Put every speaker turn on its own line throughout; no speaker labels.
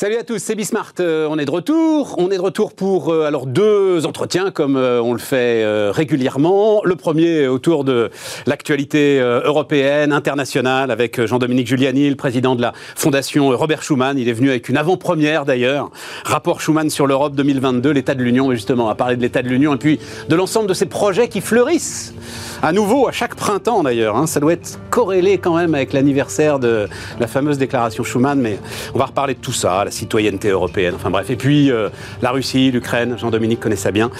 Salut à tous, c'est Bismart. Euh, on est de retour. On est de retour pour euh, alors deux entretiens comme euh, on le fait régulièrement. Le premier autour de l'actualité européenne, internationale, avec Jean-Dominique Giuliani, le président de la Fondation Robert Schuman. Il est venu avec une avant-première d'ailleurs. Rapport Schuman sur l'Europe 2022, l'état de l'Union. Justement, à parler de l'état de l'Union et puis de l'ensemble de ces projets qui fleurissent à nouveau à chaque printemps d'ailleurs. Hein. Ça doit être corrélé quand même avec l'anniversaire de la fameuse déclaration Schuman, mais on va reparler de tout ça, la citoyenneté européenne, enfin bref. Et puis euh, la Russie, l'Ukraine, Jean-Dominique connaît ça bien.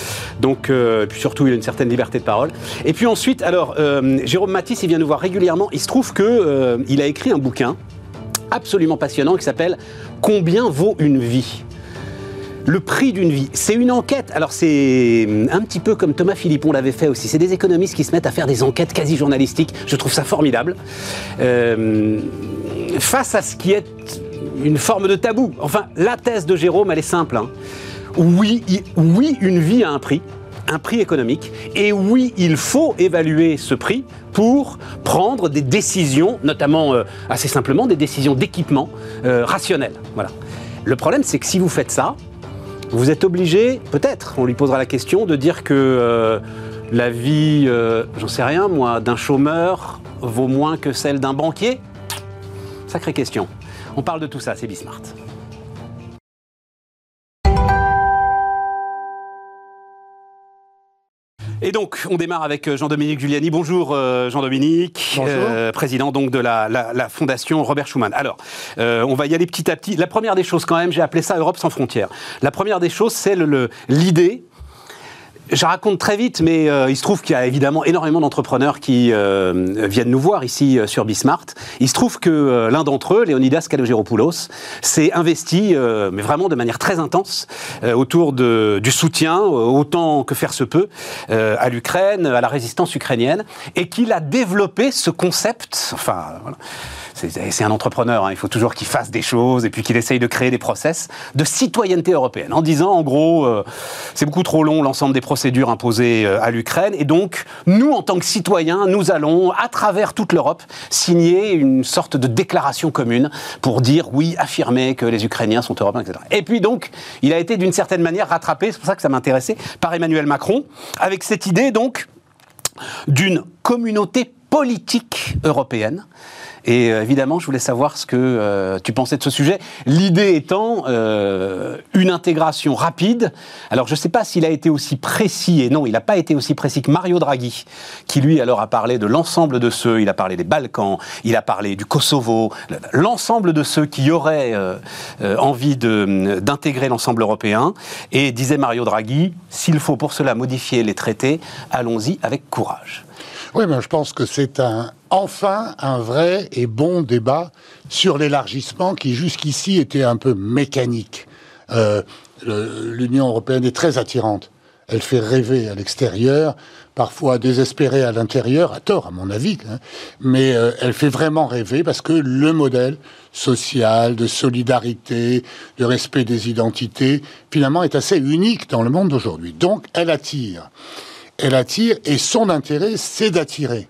Donc, euh, puis surtout, il a une certaine liberté de parole. Et puis ensuite, alors, euh, Jérôme Matisse, il vient nous voir régulièrement. Il se trouve qu'il a écrit un bouquin absolument passionnant qui s'appelle Combien vaut une vie? Le prix d'une vie, c'est une enquête. Alors c'est un petit peu comme Thomas Philippon l'avait fait aussi. C'est des économistes qui se mettent à faire des enquêtes quasi journalistiques. Je trouve ça formidable. Euh, face à ce qui est une forme de tabou. Enfin, la thèse de Jérôme, elle est simple. Hein. Oui, oui, une vie a un prix un prix économique. Et oui, il faut évaluer ce prix pour prendre des décisions, notamment euh, assez simplement des décisions d'équipement euh, rationnelles. Voilà. Le problème, c'est que si vous faites ça, vous êtes obligé, peut-être, on lui posera la question, de dire que euh, la vie, euh, j'en sais rien, moi, d'un chômeur vaut moins que celle d'un banquier? Sacrée question. On parle de tout ça, c'est Bismart. Et donc, on démarre avec euh, Jean-Dominique Giuliani. Bonjour euh, Jean-Dominique, euh, président donc de la, fondation Robert Schuman. Alors, on va y aller petit à petit. La première des choses quand même, j'ai appelé ça Europe sans frontières. La première des choses, c'est l'idée je raconte très vite, mais euh, il se trouve qu'il y a évidemment énormément d'entrepreneurs qui euh, viennent nous voir ici euh, sur Bismart. Il se trouve que l'un d'entre eux, Leonidas Kalogeropoulos, s'est investi, mais vraiment de manière très intense, autour du soutien, autant que faire se peut, à l'Ukraine, à la résistance ukrainienne, et qu'il a développé ce concept, enfin, voilà, c'est un entrepreneur, hein. il faut toujours qu'il fasse des choses et puis qu'il essaye de créer des process de citoyenneté européenne, en disant en gros, euh, c'est beaucoup trop long l'ensemble des procédures imposées euh, à l'Ukraine, et donc nous, en tant que citoyens, nous allons, à travers toute l'Europe, signer une sorte de déclaration commune pour dire oui, affirmer que les Ukrainiens sont européens, etc. Et puis donc, il a été d'une certaine manière rattrapé, c'est pour ça que ça m'intéressait, par Emmanuel Macron, avec cette idée donc d'une communauté politique européenne et euh, évidemment, je voulais savoir ce que euh, tu pensais de ce sujet. L'idée étant euh, une intégration rapide. Alors, je ne sais pas s'il a été aussi précis, et non, il n'a pas été aussi précis que Mario Draghi, qui lui alors a parlé de l'ensemble de ceux, il a parlé des Balkans, il a parlé du Kosovo, l'ensemble de ceux qui auraient envie d'intégrer l'ensemble européen. Et disait Mario Draghi, s'il faut pour cela modifier les traités, allons-y avec courage.
Oui, je pense que c'est un, enfin un vrai et bon débat sur l'élargissement qui jusqu'ici était un peu mécanique. Euh, L'Union européenne est très attirante. Elle fait rêver à l'extérieur, parfois désespérer à l'intérieur, à tort à mon avis, hein. mais euh, elle fait vraiment rêver parce que le modèle social, de solidarité, de respect des identités, finalement est assez unique dans le monde d'aujourd'hui. Donc elle attire elle attire et son intérêt, c'est d'attirer.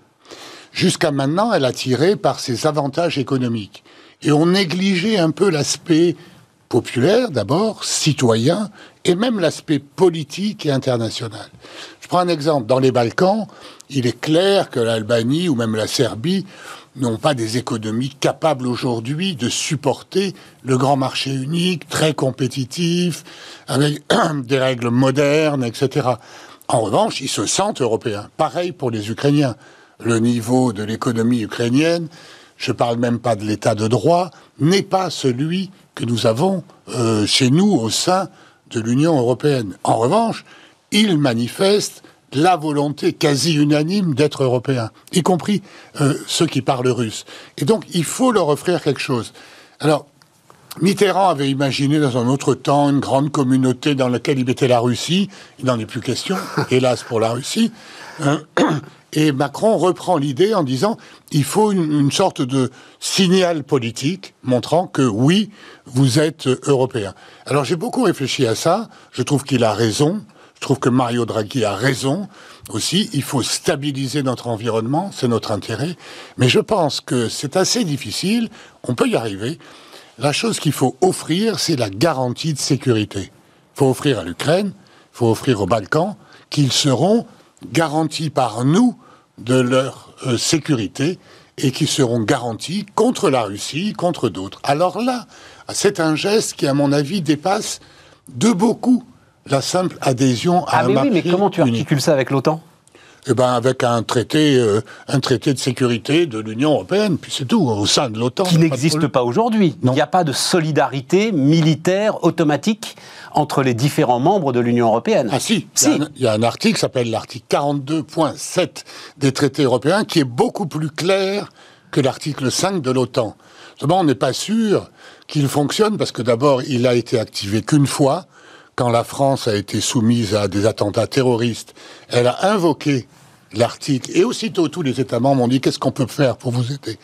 Jusqu'à maintenant, elle attirait par ses avantages économiques. Et on négligeait un peu l'aspect populaire d'abord, citoyen, et même l'aspect politique et international. Je prends un exemple. Dans les Balkans, il est clair que l'Albanie ou même la Serbie n'ont pas des économies capables aujourd'hui de supporter le grand marché unique, très compétitif, avec des règles modernes, etc. En revanche, ils se sentent européens. Pareil pour les Ukrainiens. Le niveau de l'économie ukrainienne, je ne parle même pas de l'état de droit, n'est pas celui que nous avons euh, chez nous au sein de l'Union européenne. En revanche, ils manifestent la volonté quasi unanime d'être européens, y compris euh, ceux qui parlent russe. Et donc, il faut leur offrir quelque chose. Alors, Mitterrand avait imaginé dans un autre temps une grande communauté dans laquelle il mettait la Russie. Il n'en est plus question, hélas pour la Russie. Euh, et Macron reprend l'idée en disant il faut une, sorte de signal politique montrant que oui, vous êtes européen. Alors j'ai beaucoup réfléchi à ça. Je trouve qu'il a raison. Je trouve que Mario Draghi a raison aussi. Il faut stabiliser notre environnement, c'est notre intérêt. Mais je pense que c'est assez difficile. On peut y arriver La chose qu'il faut offrir, c'est la garantie de sécurité. Il faut offrir à l'Ukraine, il faut offrir aux Balkans, qu'ils seront garantis par nous de leur euh, sécurité et qui seront garantis contre la Russie, contre d'autres. Alors là, c'est un geste qui, à mon avis, dépasse de beaucoup la simple adhésion à
ah,
un
mais
marché
oui, mais comment tu
unique.
articules ça avec l'OTAN?
Eh ben, avec un traité, euh, un traité de sécurité de l'Union européenne, puis c'est tout, au sein de l'OTAN.
Qui
Pas
n'existe
problème.
pas aujourd'hui. Il n'y a pas de solidarité militaire automatique entre les différents membres de l'Union européenne.
Ah si, il y
Si.
a un- il y, a un article qui s'appelle l'article 42.7 des traités européens qui est beaucoup plus clair que l'article 5 de l'OTAN. Seulement, on n'est pas sûr qu'il fonctionne parce que d'abord, il a été activé qu'une fois, quand la France a été soumise à des attentats terroristes. Elle a invoqué l'article et aussitôt tous les États membres ont dit qu'est-ce qu'on peut faire pour vous aider?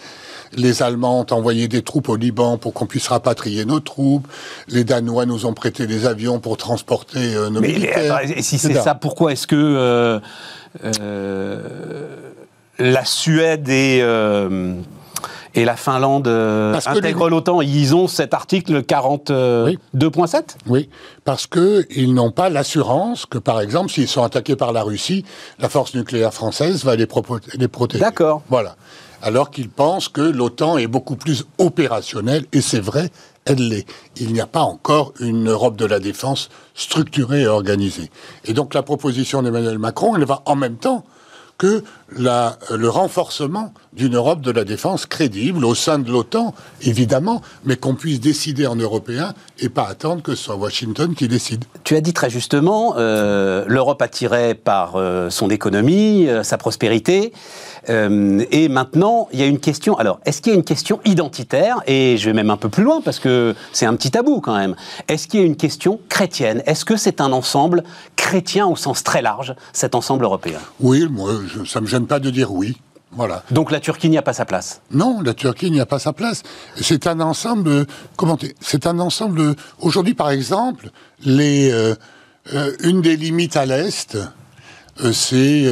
Les Allemands ont envoyé des troupes au Liban pour qu'on puisse rapatrier nos troupes. Les Danois nous ont prêté des avions pour transporter euh, nos
Mais
militaires.
et si c'est ça, pourquoi est-ce que euh, euh, la Suède et, et la Finlande euh,
Parce les-
l'OTAN Ils ont cet article 42.7
Oui, parce que ils n'ont pas l'assurance que, par exemple, s'ils sont attaqués par la Russie, la force nucléaire française va les protéger.
D'accord.
Voilà. Alors qu'ils pensent que l'OTAN est beaucoup plus opérationnelle, et c'est vrai, elle l'est. Il n'y a pas encore une Europe de la défense structurée et organisée. Et donc la proposition d'Emmanuel Macron, elle va en même temps que le renforcement d'une Europe de la défense crédible au sein de l'OTAN, évidemment, mais qu'on puisse décider en européen et pas attendre que ce soit Washington qui décide.
Tu as dit très justement, euh, l'Europe attirée par euh, son économie, euh, sa prospérité. Euh, et maintenant, il y a une question. Alors, est-ce qu'il y a une question identitaire? Et je vais même un peu plus loin parce que c'est un petit tabou quand même. Est-ce qu'il y a une question chrétienne? Est-ce que c'est un ensemble chrétien au sens très large, cet ensemble européen?
Oui, moi, je, ça me gêne pas de dire oui. Voilà.
Donc la Turquie n'y a pas sa place?
Non, la Turquie n'y a pas sa place. C'est un ensemble. Comment C'est un ensemble. Aujourd'hui, par exemple, les, euh, euh, une des limites à l'est, c'est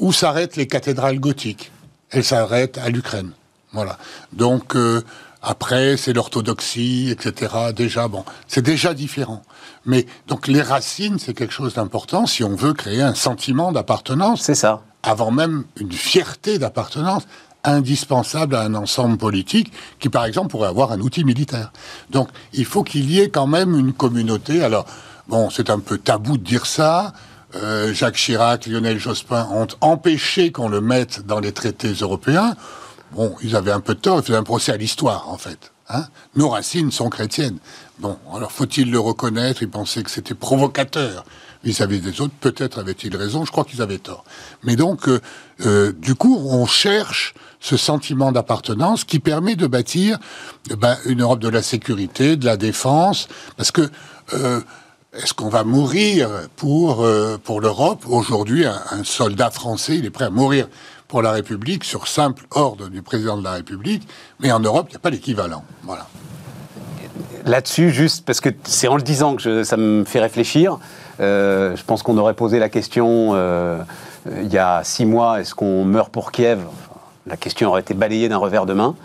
où s'arrêtent les cathédrales gothiques? Elles s'arrêtent à l'Ukraine. Voilà. Donc euh, après, c'est l'orthodoxie, etc. Déjà, bon, c'est déjà différent. Mais donc les racines, c'est quelque chose d'important si on veut créer un sentiment d'appartenance
C'est ça.
avant même une fierté d'appartenance indispensable à un ensemble politique qui, par exemple, pourrait avoir un outil militaire. Donc, il faut qu'il y ait quand même une communauté. Alors, bon, c'est un peu tabou de dire ça. Euh, Jacques Chirac, Lionel Jospin ont empêché qu'on le mette dans les traités européens. Bon, ils avaient un peu tort, ils faisaient un procès à l'histoire, en fait. Hein Nos racines sont chrétiennes. Bon, alors faut-il le reconnaître? Ils pensaient que c'était provocateur vis-à-vis des autres. Peut-être avaient-ils raison, je crois qu'ils avaient tort. Mais donc, euh, euh, du coup, on cherche ce sentiment d'appartenance qui permet de bâtir eh ben, une Europe de la sécurité, de la défense, parce que est-ce qu'on va mourir pour, euh, l'Europe Aujourd'hui, un, soldat français, il est prêt à mourir pour la République sur simple ordre du président de la République, mais en Europe, il n'y a pas l'équivalent. Voilà.
Là-dessus, juste parce que c'est en le disant que ça me fait réfléchir. euh, je pense qu'on aurait posé la question euh, il y a six mois est-ce qu'on meurt pour Kiev? La question aurait été balayée d'un revers de main.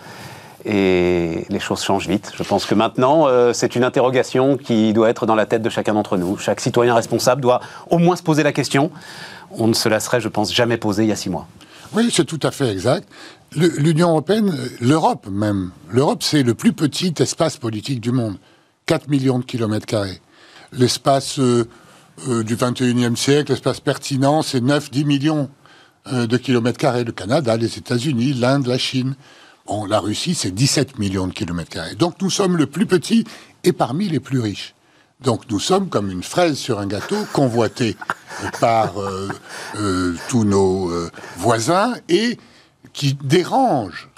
Et les choses changent vite. Je pense que maintenant, euh, c'est une interrogation qui doit être dans la tête de chacun d'entre nous. Chaque citoyen responsable doit au moins se poser la question. On ne se la serait, je pense, jamais posée il y a six mois.
Oui, c'est tout à fait exact. L'Union européenne, l'Europe même, l'Europe c'est le plus petit espace politique du monde, 4 millions de kilomètres carrés. L'espace euh, euh, du 21e siècle, l'espace pertinent, c'est 9-10 millions de kilomètres carrés. Le Canada, les États-Unis, l'Inde, la Chine. La Russie, c'est 17 millions de kilomètres carrés. Donc nous sommes le plus petit et parmi les plus riches. Donc nous sommes comme une fraise sur un gâteau, convoité par euh, euh, tous nos euh, voisins et qui dérange,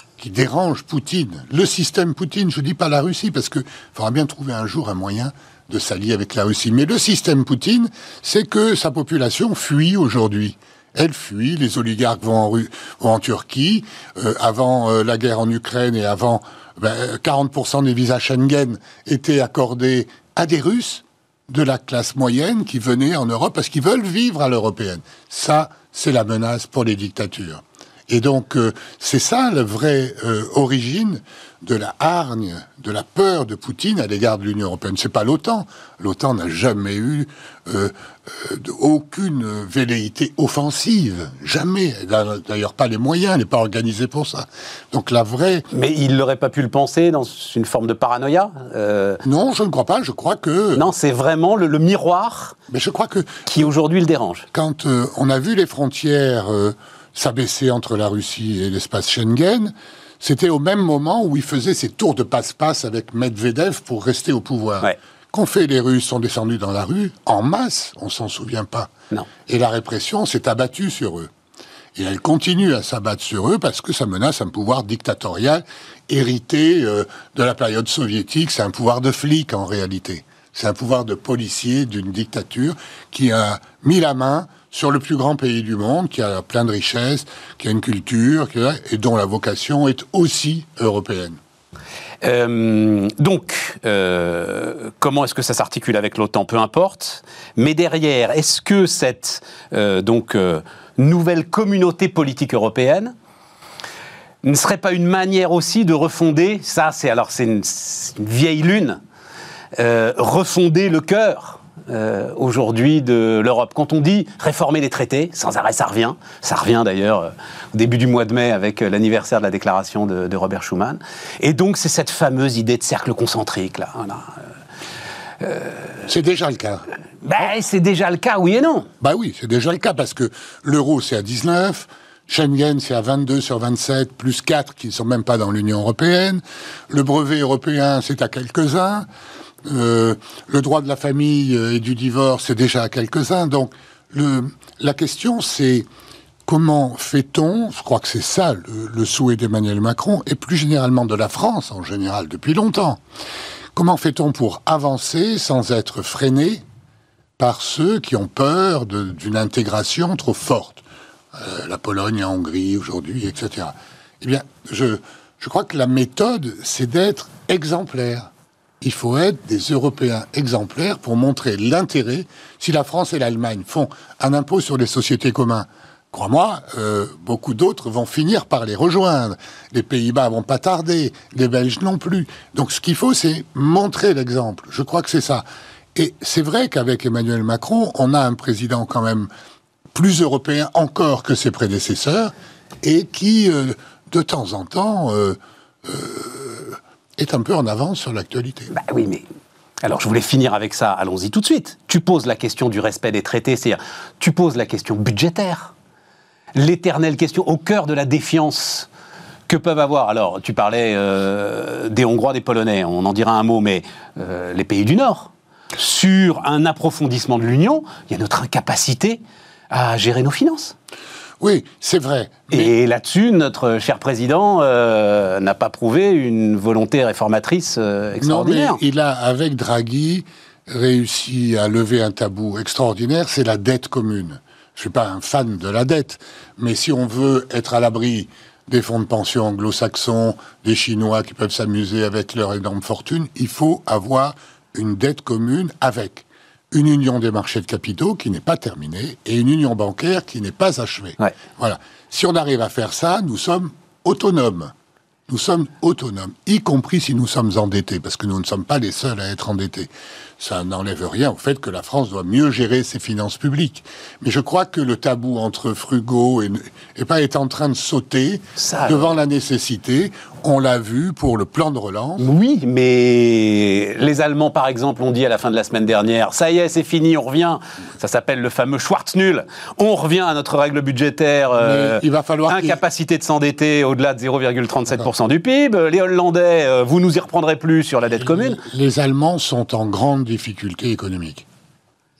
Poutine. Le système Poutine, je dis pas la Russie, parce que faudra bien trouver un jour un moyen de s'allier avec la Russie. Mais le système Poutine, c'est que sa population fuit aujourd'hui. Elle fuit, les oligarques vont en, Turquie. Euh, avant euh, la guerre en Ukraine et avant, ben, 40% des visas Schengen étaient accordés à des Russes de la classe moyenne qui venaient en Europe parce qu'ils veulent vivre à l'européenne. Ça, c'est la menace pour les dictatures. Et donc, euh, c'est ça la vraie origine de la hargne, de la peur de Poutine à l'égard de l'Union européenne. C'est pas l'OTAN. L'OTAN n'a jamais eu euh, aucune velléité offensive, jamais. D'ailleurs, pas les moyens, elle n'est pas organisée pour ça. Donc la vraie.
Mais il n'aurait pas pu le penser dans une forme de paranoïa.
Non, je ne crois pas. Je crois que.
Non, c'est vraiment le, miroir.
Mais je crois que
qui aujourd'hui le dérange.
Quand on a vu les frontières s'abaisser entre la Russie et l'espace Schengen, c'était au même moment où il faisait ses tours de passe-passe avec Medvedev pour rester au pouvoir. Qu'ont fait les Russes sont descendus dans la rue en masse, on s'en souvient pas.
Non.
Et la répression s'est abattue sur eux. Et elle continue à s'abattre sur eux parce que ça menace un pouvoir dictatorial hérité euh, de la période soviétique. C'est un pouvoir de flic en réalité. C'est un pouvoir de policier d'une dictature qui a mis la main sur le plus grand pays du monde, qui a plein de richesses, qui a une culture, et dont la vocation est aussi européenne.
Euh, donc, euh, comment est-ce que ça s'articule avec l'OTAN? Peu importe. Mais derrière, est-ce que cette euh, donc nouvelle communauté politique européenne ne serait pas une manière aussi de refonder Ça, c'est alors c'est une, vieille lune. refonder le cœur euh, aujourd'hui de l'Europe. Quand on dit réformer les traités, sans arrêt ça revient. Ça revient d'ailleurs euh, au début du mois de mai avec euh, l'anniversaire de la déclaration de, Robert Schuman. Et donc c'est cette fameuse idée de cercle concentrique là.
c'est déjà le cas.
Ben, c'est déjà le cas, oui et non.
Bah oui, c'est déjà le cas parce que l'euro c'est à 19. Schengen, c'est à 22 sur 27, plus 4 qui ne sont même pas dans l'Union européenne. Le brevet européen, c'est à quelques-uns. Euh, le droit de la famille euh, et du divorce, c'est déjà quelques-uns. Donc, la question, c'est comment fait-on, je crois que c'est ça le, souhait d'Emmanuel Macron, et plus généralement de la France en général depuis longtemps, comment fait-on pour avancer sans être freiné par ceux qui ont peur d'une intégration trop forte euh, La Pologne, la Hongrie aujourd'hui, etc. Eh bien, je crois que la méthode, c'est d'être exemplaire il faut être des Européens exemplaires pour montrer l'intérêt. Si la France et l'Allemagne font un impôt sur les sociétés communs, crois-moi, euh, beaucoup d'autres vont finir par les rejoindre. Les Pays-Bas vont pas tarder, les Belges non plus. Donc ce qu'il faut, c'est montrer l'exemple. Je crois que c'est ça. Et c'est vrai qu'avec Emmanuel Macron, on a un président quand même plus européen encore que ses prédécesseurs et qui, euh, de temps en temps, euh, est un peu en avance sur l'actualité.
Bah oui, mais alors, je voulais finir avec ça. Allons-y tout de suite. Tu poses la question du respect des traités, c'est-à-dire, tu poses la question budgétaire. L'éternelle question au cœur de la défiance que peuvent avoir. Alors, tu parlais euh, des Hongrois, des Polonais, on en dira un mot, mais euh, les pays du Nord. Sur un approfondissement de l'Union, il y a notre incapacité à gérer nos finances.
Oui, c'est vrai.
Et là-dessus, notre cher président euh, n'a pas prouvé une volonté réformatrice euh, extraordinaire.
Non, mais il a, avec Draghi, réussi à lever un tabou extraordinaire, c'est la dette commune. Je ne suis pas un fan de la dette, mais si on veut être à l'abri des fonds de pension anglo-saxons, des Chinois qui peuvent s'amuser avec leur énorme fortune, il faut avoir une dette commune avec une union des marchés de capitaux qui n'est pas terminée et une union bancaire qui n'est pas achevée. Voilà. Si on arrive à faire ça, nous sommes autonomes. Nous sommes autonomes, y compris si nous sommes endettés, parce que nous ne sommes pas les seuls à être endettés ça n'enlève rien au fait que la France doit mieux gérer ses finances publiques. Mais je crois que le tabou entre frugaux et, et pas est en train de sauter devant la nécessité. On l'a vu pour le plan de relance.
Oui, mais les Allemands, par exemple, ont dit à la fin de la semaine dernière ça y est, c'est fini, on revient. Ça s'appelle le fameux Schwarz-Null. On revient à notre règle budgétaire. Euh, il va falloir incapacité de s'endetter au-delà de 0,37% du PIB. Les Hollandais, euh, vous nous y reprendrez plus sur la dette commune.
Les Allemands sont en grande difficultés économiques.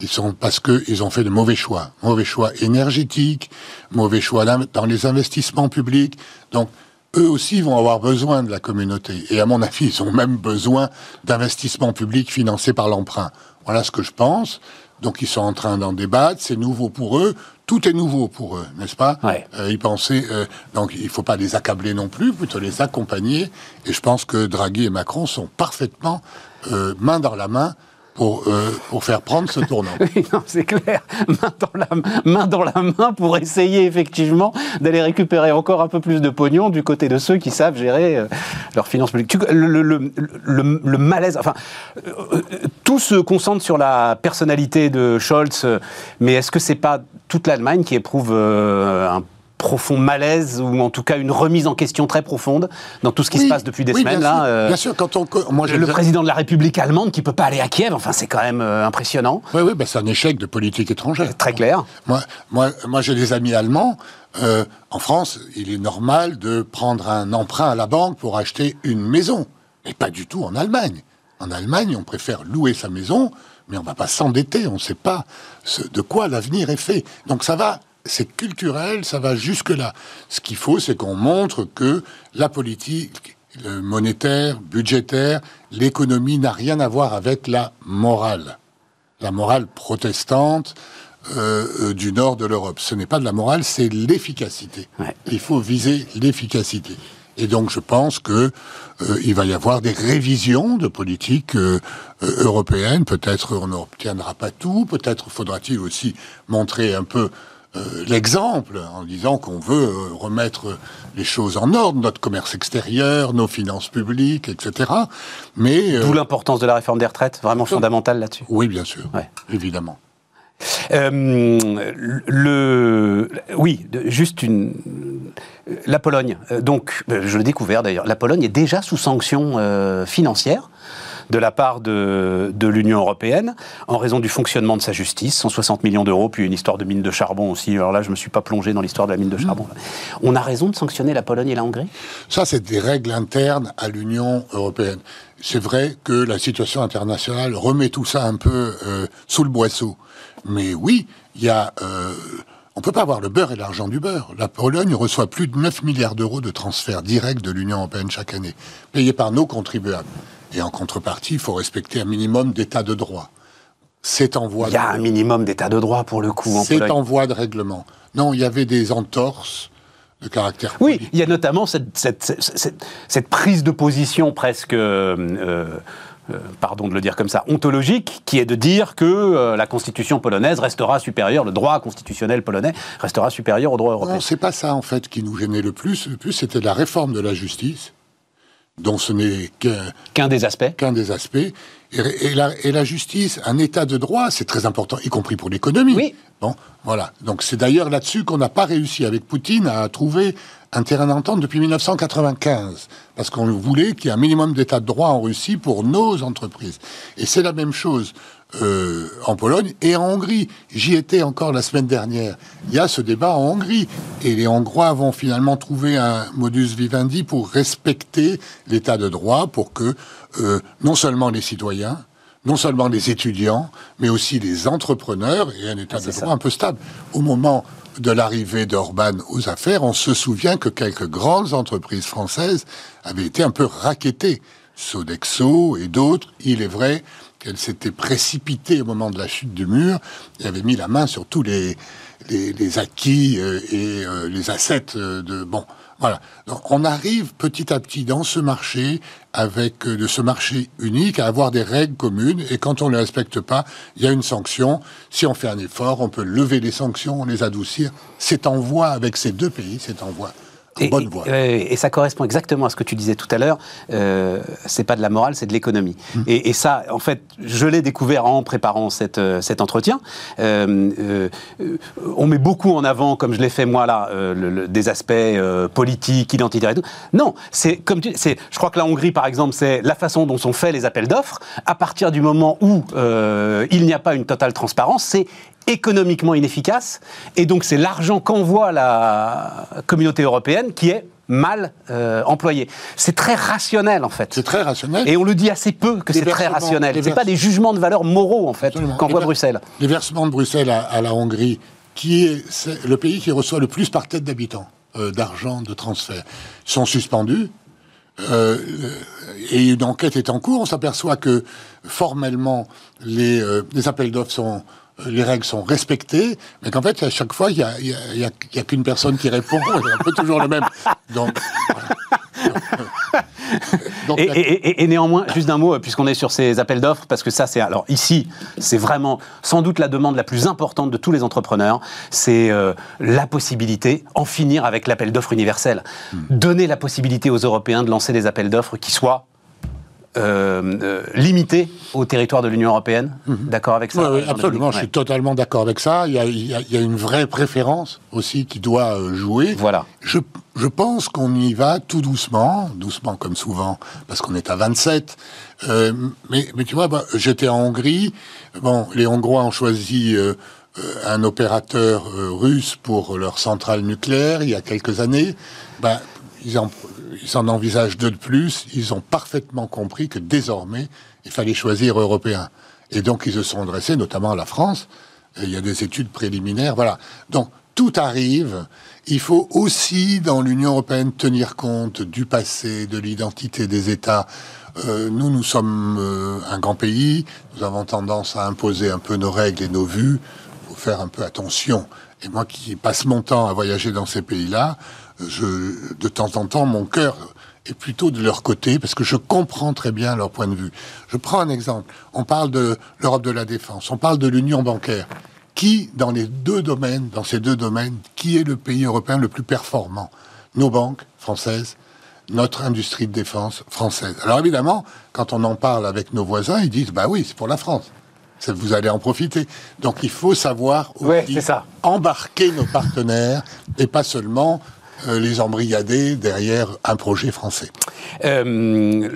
Ils sont parce qu'ils ont fait de mauvais choix, mauvais choix énergétiques, mauvais choix dans les investissements publics. Donc eux aussi vont avoir besoin de la communauté. Et à mon avis, ils ont même besoin d'investissements publics financés par l'emprunt. Voilà ce que je pense. Donc ils sont en train d'en débattre. C'est nouveau pour eux. Tout est nouveau pour eux, n'est-ce pas?
Euh,
Ils pensaient. Euh, donc il ne faut pas les accabler non plus, plutôt les accompagner. Et je pense que Draghi et Macron sont parfaitement euh, main dans la main pour, euh, pour faire prendre ce tournant.
Oui, c'est clair. Main dans, la, main pour essayer effectivement d'aller récupérer encore un peu plus de pognon du côté de ceux qui savent gérer euh, leurs finances publiques. Le, malaise, enfin, euh, tout se concentre sur la personnalité de Scholz, mais est-ce que c'est pas toute l'Allemagne qui éprouve un profond malaise ou en tout cas une remise en question très profonde dans tout ce qui se passe depuis des semaines
bien
là.
Sûr, euh, bien sûr, quand on,
moi, le président de la République allemande qui peut pas aller à Kiev, enfin c'est quand même euh, impressionnant.
Oui, oui, ben, c'est un échec de politique étrangère.
Très clair.
Moi, moi, moi j'ai des amis allemands. Euh, en France, il est normal de prendre un emprunt à la banque pour acheter une maison, mais pas du tout en Allemagne. En Allemagne, on préfère louer sa maison, mais on va pas s'endetter. On ne sait pas de quoi l'avenir est fait. Donc ça va c'est culturel, ça va jusque-là. Ce qu'il faut, c'est qu'on montre que la politique le monétaire, budgétaire, l'économie n'a rien à voir avec la morale. La morale protestante euh, euh, du nord de l'Europe. Ce n'est pas de la morale, c'est l'efficacité. Il faut viser l'efficacité. Et donc je pense que euh, il va y avoir des révisions de politique européenne. Peut-être on n'obtiendra pas tout. Peut-être faudra-t-il aussi montrer un peu euh, l'exemple en disant qu'on veut euh, remettre les choses en ordre, notre commerce extérieur, nos finances publiques, etc.
Mais euh, d'où l'importance de la réforme des retraites, vraiment fondamentale là-dessus.
Oui, bien sûr, évidemment.
le, oui, juste une. La Pologne, donc, je l'ai découvert d'ailleurs, la Pologne est déjà sous sanction financière de la part de, l'Union européenne en raison du fonctionnement de sa justice, 160 millions d'euros, puis une histoire de mine de charbon aussi. Alors là, je ne me suis pas plongé dans l'histoire de la mine de charbon. On a raison de sanctionner la Pologne et la Hongrie?
Ça, c'est des règles internes à l'Union européenne. C'est vrai que la situation internationale remet tout ça un peu euh, sous le boisseau. Mais oui, il y a... Euh, on ne peut pas avoir le beurre et l'argent du beurre. La Pologne reçoit plus de 9 milliards d'euros de transferts directs de l'Union européenne chaque année, payés par nos contribuables. Et en contrepartie, il faut respecter un minimum d'état de droit. C'est en voie.
Il y a un minimum d'état de droit pour le coup.
C'est en voie de règlement. Non, il y avait des entorses de caractère.
Oui, il y a notamment cette, cette, prise de position presque. Euh, euh, pardon de le dire comme ça, ontologique, qui est de dire que euh, la constitution polonaise restera supérieure, le droit constitutionnel polonais restera supérieur au droit européen. Non,
c'est pas ça en fait qui nous gênait le plus. Le plus, c'était la réforme de la justice dont ce n'est
qu'un des aspects.
Qu'un des aspects. Et, la, justice, un état de droit, c'est très important, y compris pour l'économie.
Oui.
Bon, voilà. Donc c'est d'ailleurs là-dessus qu'on n'a pas réussi avec Poutine à trouver un terrain d'entente depuis 1995, parce qu'on voulait qu'il y ait un minimum d'état de droit en Russie pour nos entreprises. Et c'est la même chose euh, en Pologne et en Hongrie. J'y étais encore la semaine dernière. Il y a ce débat en Hongrie. Et les Hongrois vont finalement trouver un modus vivendi pour respecter l'état de droit, pour que euh, non seulement les citoyens, non seulement les étudiants, mais aussi les entrepreneurs aient un état de droit un peu stable. Au moment de l'arrivée d'Orban aux affaires, on se souvient que quelques grandes entreprises françaises avaient été un peu raquettées. Sodexo et d'autres, il est vrai, qu'elle s'était précipitée au moment de la chute du mur et avait mis la main sur tous les, acquis euh, et euh, les assets euh, de... Bon, voilà. On arrive petit à petit dans ce marché, avec de ce marché unique, à avoir des règles communes. Et quand on ne les respecte pas, il y a une sanction. Si on fait un effort, on peut lever les sanctions, les adoucir. C'est en voie avec ces deux pays, c'est en voie.
Et, ça correspond exactement à ce que tu disais tout à l'heure. Euh, c'est pas de la morale, c'est de l'économie. Hum. Et, ça, en fait, je l'ai découvert en préparant cette, euh, cet entretien. Euh, euh, on met beaucoup en avant, comme je l'ai fait moi là, des aspects politiques, identitaires et tout. Non, c'est comme tu, c'est. Je crois que la Hongrie, par exemple, c'est la façon dont sont faits les appels d'offres. À partir du moment où il n'y a pas une totale transparence, c'est économiquement inefficace. Et donc c'est l'argent qu'envoie la communauté européenne qui est mal euh, employé. C'est très rationnel en fait.
C'est très rationnel.
Et on le dit assez peu que c'est très rationnel. C'est pas des jugements de valeur moraux en fait qu'envoie Bruxelles.
Les versements de Bruxelles à, la Hongrie, qui est, le pays qui reçoit le plus par tête d'habitants euh, d'argent de transfert, sont suspendus. Euh, et une enquête est en cours. On s'aperçoit que formellement les, les appels d'offres sont les règles sont respectées, mais qu'en fait, à chaque fois, il n'y a, y a, qu'une personne qui répond, et un peu toujours le même. Donc,
et, néanmoins, juste d'un mot, puisqu'on est sur ces appels d'offres, parce que ça, c'est alors ici, c'est vraiment sans doute la demande la plus importante de tous les entrepreneurs, c'est euh, la possibilité, en finir avec l'appel d'offres universel, hmm. donner la possibilité aux Européens de lancer des appels d'offres qui soient euh, euh, limité au territoire de l'Union européenne. Mhm. D'accord avec ça
Oui, absolument. Je suis totalement d'accord avec ça. Il y, a, une vraie préférence aussi qui doit euh, jouer.
Voilà.
Je, je pense qu'on y va tout doucement, doucement comme souvent, parce qu'on est à 27. mais, mais tu vois, bah, j'étais en Hongrie. Bon, les Hongrois ont choisi un opérateur russe pour leur centrale nucléaire il y a quelques années. Ben, ils en, ils en envisagent deux de plus. Ils ont parfaitement compris que désormais, il fallait choisir européen. Et donc, ils se sont dressés, notamment à la France. Il y a des études préliminaires. Voilà. Donc, tout arrive. Il faut aussi, dans l'Union européenne, tenir compte du passé, de l'identité des États. Euh, nous, nous sommes euh, un grand pays. Nous avons tendance à imposer un peu nos règles et nos vues. Il faut faire un peu attention. Et moi qui passe mon temps à voyager dans ces pays-là, je, de temps en temps, mon cœur est plutôt de leur côté parce que je comprends très bien leur point de vue. Je prends un exemple. On parle de l'Europe de la défense, on parle de l'union bancaire. Qui, dans les deux domaines, dans ces deux domaines, qui est le pays européen le plus performant? Nos banques françaises, notre industrie de défense française. Alors évidemment, quand on en parle avec nos voisins, ils disent bah oui, c'est pour la France. Vous allez en profiter. Donc il faut savoir embarquer nos partenaires et pas seulement les embrigader derrière un projet français.
Euh,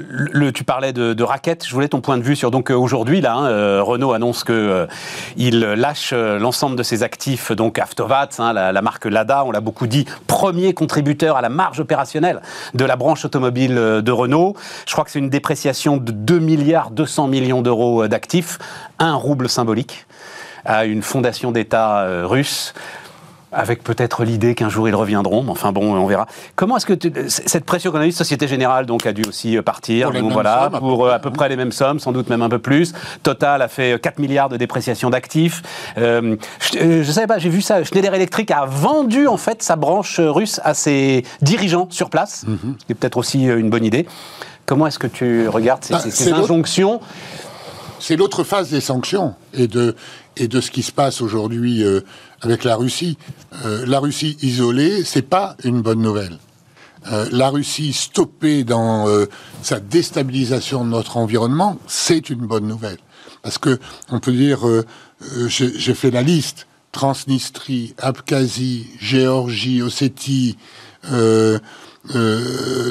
tu parlais de, de raquettes. Je voulais ton point de vue sur donc euh, aujourd'hui là, hein, Renault annonce que il lâche l'ensemble de ses actifs donc hein, la, marque Lada, on l'a beaucoup dit, premier contributeur à la marge opérationnelle de la branche automobile de Renault. Je crois que c'est une dépréciation de 2 milliards 200 millions d'euros d'actifs, un rouble symbolique à une fondation d'État russe avec peut-être l'idée qu'un jour ils reviendront. Mais enfin bon, on verra. Comment est-ce que cette pression qu'on a eue, Société Générale donc a dû aussi euh, partir,
pour
voilà, pour à peu, près les mêmes sommes, sans doute même un peu plus. Total a fait 4 milliards de dépréciation d'actifs. Euh, je, ne euh, savais pas, j'ai vu ça. Schneider Electric a vendu en fait sa branche russe à ses dirigeants sur place, mm ce qui est peut-être aussi une bonne idée. Comment est-ce que tu regardes ces, bah, injonctions?
C'est l'autre phase des sanctions et de, et de ce qui se passe aujourd'hui avec la Russie. Euh, la Russie isolée, c'est pas une bonne nouvelle. Euh, la Russie stoppée dans euh, sa déstabilisation de notre environnement, c'est une bonne nouvelle. Parce que on peut dire, j'ai fait la liste Transnistrie, Abkhazie, Géorgie, Ossétie,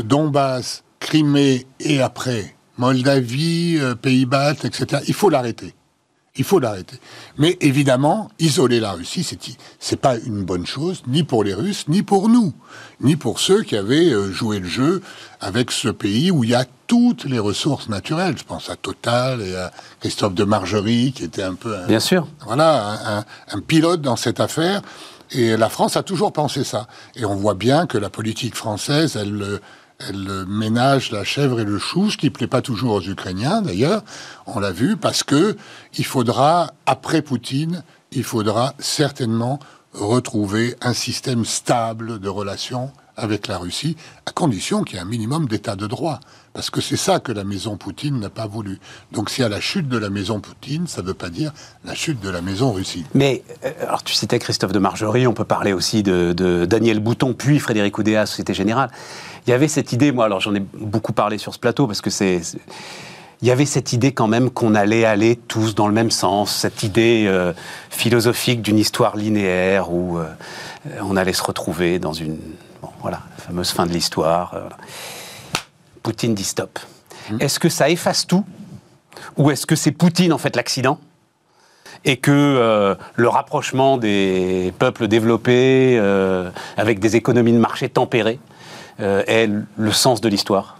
Donbass, Crimée et après Moldavie, Pays-Bas, etc. Il faut l'arrêter. Il faut l'arrêter. Mais évidemment, isoler la Russie, c'est c'est pas une bonne chose, ni pour les Russes, ni pour nous, ni pour ceux qui avaient euh, joué le jeu avec ce pays où il y a toutes les ressources naturelles. Je pense à Total et à Christophe de Margerie, qui était un peu,
bien sûr,
voilà, un, un pilote dans cette affaire. Et la France a toujours pensé ça. Et on voit bien que la politique française, elle elle ménage la chèvre et le chou, ce qui plaît pas toujours aux Ukrainiens d'ailleurs. On l'a vu parce que il faudra après Poutine, il faudra certainement retrouver un système stable de relations avec la Russie, à condition qu'il y ait un minimum d'état de droit. Parce que c'est ça que la maison Poutine n'a pas voulu. Donc s'il y a la chute de la maison Poutine, ça ne veut pas dire la chute de la maison Russie.
Mais, euh, alors tu citais Christophe de Margerie, on peut parler aussi de, Daniel Bouton, puis Frédéric Oudéa, Société Générale il y avait cette idée, moi, alors j'en ai beaucoup parlé sur ce plateau parce que c'est il y avait cette idée quand même qu'on allait aller tous dans le même sens, cette idée euh, philosophique d'une histoire linéaire où euh, on allait se retrouver dans une voilà, fameuse fin de l'histoire. Poutine dit stop. Mmh. Est-ce que ça efface tout ou est-ce que c'est Poutine en fait l'accident et que le rapprochement des peuples développés avec des économies de marché tempérées euh, est le sens de l'histoire?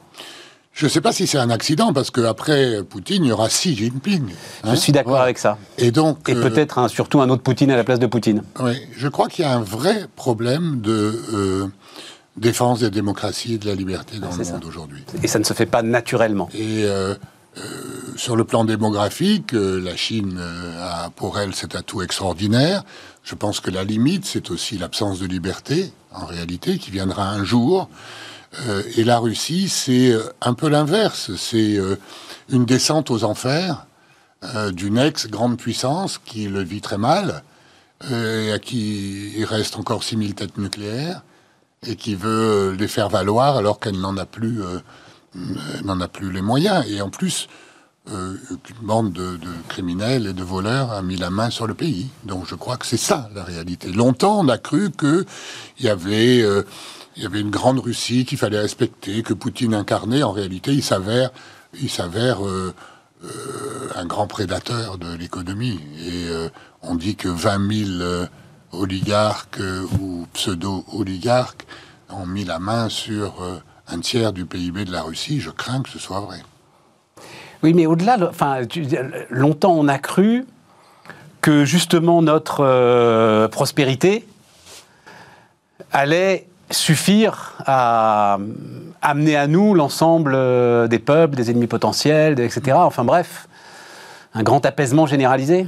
Je ne sais pas si c'est un accident, parce qu'après Poutine, il y aura Xi Jinping.
je hein. suis d'accord avec ça. Et, donc, et euh, peut-être surtout un autre Poutine à la place de Poutine.
Oui, je crois qu'il y a un vrai problème de euh, défense des démocraties et de la liberté dans le monde aujourd'hui.
Et ça ne se fait pas naturellement.
Et sur le plan démographique, la Chine a pour elle cet atout extraordinaire. Je pense que la limite, c'est aussi l'absence de liberté en réalité, qui viendra un jour. et la Russie, c'est un peu l'inverse. C'est une descente aux enfers d'une ex-grande puissance qui le vit très mal, et à qui il reste encore 6000 têtes nucléaires, et qui veut les faire valoir alors qu'elle n'en a plus, n'en a plus les moyens. Et en plus, euh, une bande de, criminels et de voleurs a mis la main sur le pays. Donc je crois que c'est ça la réalité. Longtemps, on a cru que il y avait euh, y avait une grande Russie qu'il fallait respecter, que Poutine incarnait. En réalité, il s'avère il s'avère euh, un grand prédateur de l'économie. Et on dit que 20 000 oligarques ou pseudo-oligarques ont mis la main sur un tiers du PIB de la Russie. Je crains que ce soit vrai.
Oui, mais au-delà, enfin, longtemps on a cru que justement notre euh, prospérité allait suffire à amener à nous l'ensemble euh, des peuples, des ennemis potentiels, etc. Enfin bref, un grand apaisement généralisé.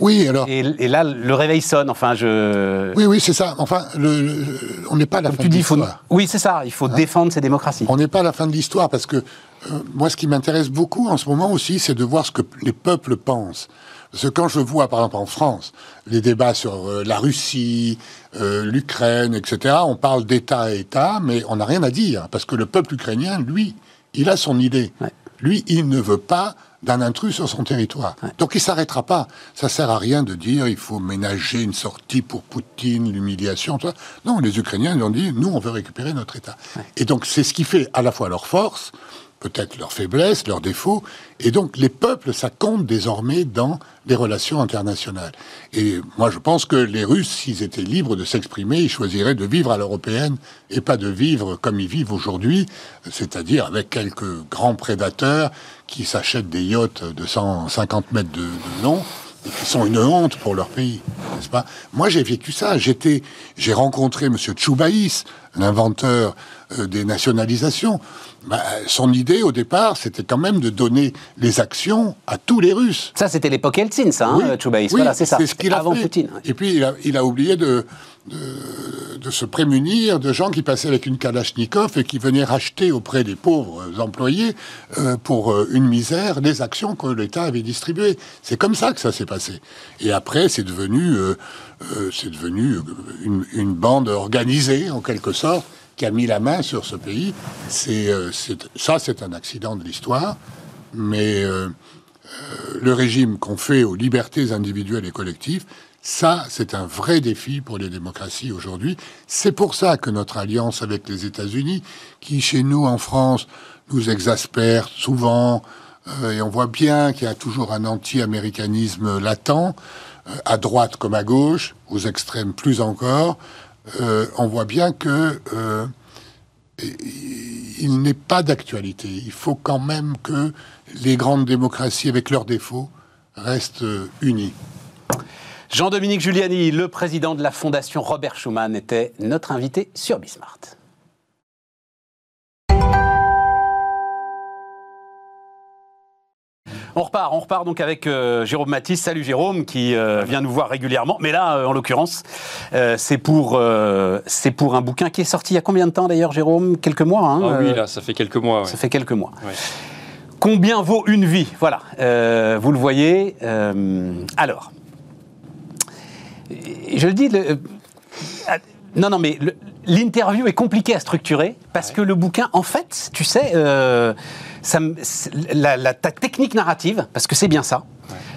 Oui, alors.
Et, là, le réveil sonne. Enfin, je.
Oui, oui, c'est ça. Enfin, le, on n'est pas à la fin de l'histoire.
Oui, c'est ça. Il faut hein défendre ces démocraties.
On n'est pas à la fin de l'histoire parce que euh, moi, ce qui m'intéresse beaucoup en ce moment aussi, c'est de voir ce que les peuples pensent. Parce que quand je vois, par exemple, en France, les débats sur euh, la Russie, euh, l'Ukraine, etc., on parle d'État à État, mais on n'a rien à dire. Parce que le peuple ukrainien, lui, il a son idée. Lui, il ne veut pas d'un intrus sur son territoire. Donc il s'arrêtera pas. Ça sert à rien de dire il faut ménager une sortie pour Poutine, l'humiliation. Non, les Ukrainiens ils ont dit nous on veut récupérer notre État. Et donc c'est ce qui fait à la fois leur force peut-être leurs faiblesses, leurs défauts. Et donc les peuples, ça compte désormais dans les relations internationales. Et moi je pense que les Russes, s'ils étaient libres de s'exprimer, ils choisiraient de vivre à l'européenne et pas de vivre comme ils vivent aujourd'hui, c'est-à-dire avec quelques grands prédateurs qui s'achètent des yachts de 150 mètres de, long et qui sont une honte pour leur pays, n'est-ce pas? Moi, j'ai vécu ça. J'étais, j'ai rencontré Monsieur Tchoubaïs, l'inventeur euh, des nationalisations. Bah, son idée au départ, c'était quand même de donner les actions à tous les Russes.
Ça, c'était l'époque Eltsine, ça, hein, oui,
voilà, c'est ça. ce qu'il a avant Poutine. Et puis, il a, il a oublié de, de, se prémunir de gens qui passaient avec une Kalachnikov et qui venaient racheter auprès des pauvres employés euh, pour euh, une misère les actions que l'État avait distribuées. C'est comme ça que ça s'est passé. Et après, c'est devenu, c'est devenu une, une bande organisée, en quelque sorte, qui a mis la main sur ce pays. C'est, euh, ça, c'est un accident de l'histoire, mais euh, euh, le régime qu'on fait aux libertés individuelles et collectives, ça, c'est un vrai défi pour les démocraties aujourd'hui. C'est pour ça que notre alliance avec les États-Unis, qui chez nous en France nous exaspère souvent, et on voit bien qu'il y a toujours un anti-américanisme latent, à droite comme à gauche, aux extrêmes plus encore, euh, on voit bien que euh, il n'est pas d'actualité. Il faut quand même que les grandes démocraties, avec leurs défauts, restent euh, unies.
Jean-Dominique Giuliani, le président de la Fondation Robert Schuman, était notre invité sur Bismart. On repart, on repart donc avec euh, Jérôme Matisse. Salut Jérôme, qui euh, vient nous voir régulièrement. Mais là, euh, en l'occurrence, c'est pour, c'est pour un bouquin qui est sorti il y a combien de temps d'ailleurs, Jérôme? Quelques mois
hein, ah Oui, là, ça fait quelques mois.
Ça fait quelques mois. Combien vaut une vie? Voilà, vous le voyez. alors, je le dis, non, non, mais l'interview est compliquée à structurer parce que le bouquin, en fait, tu sais ça, la, ta technique narrative, parce que c'est bien ça,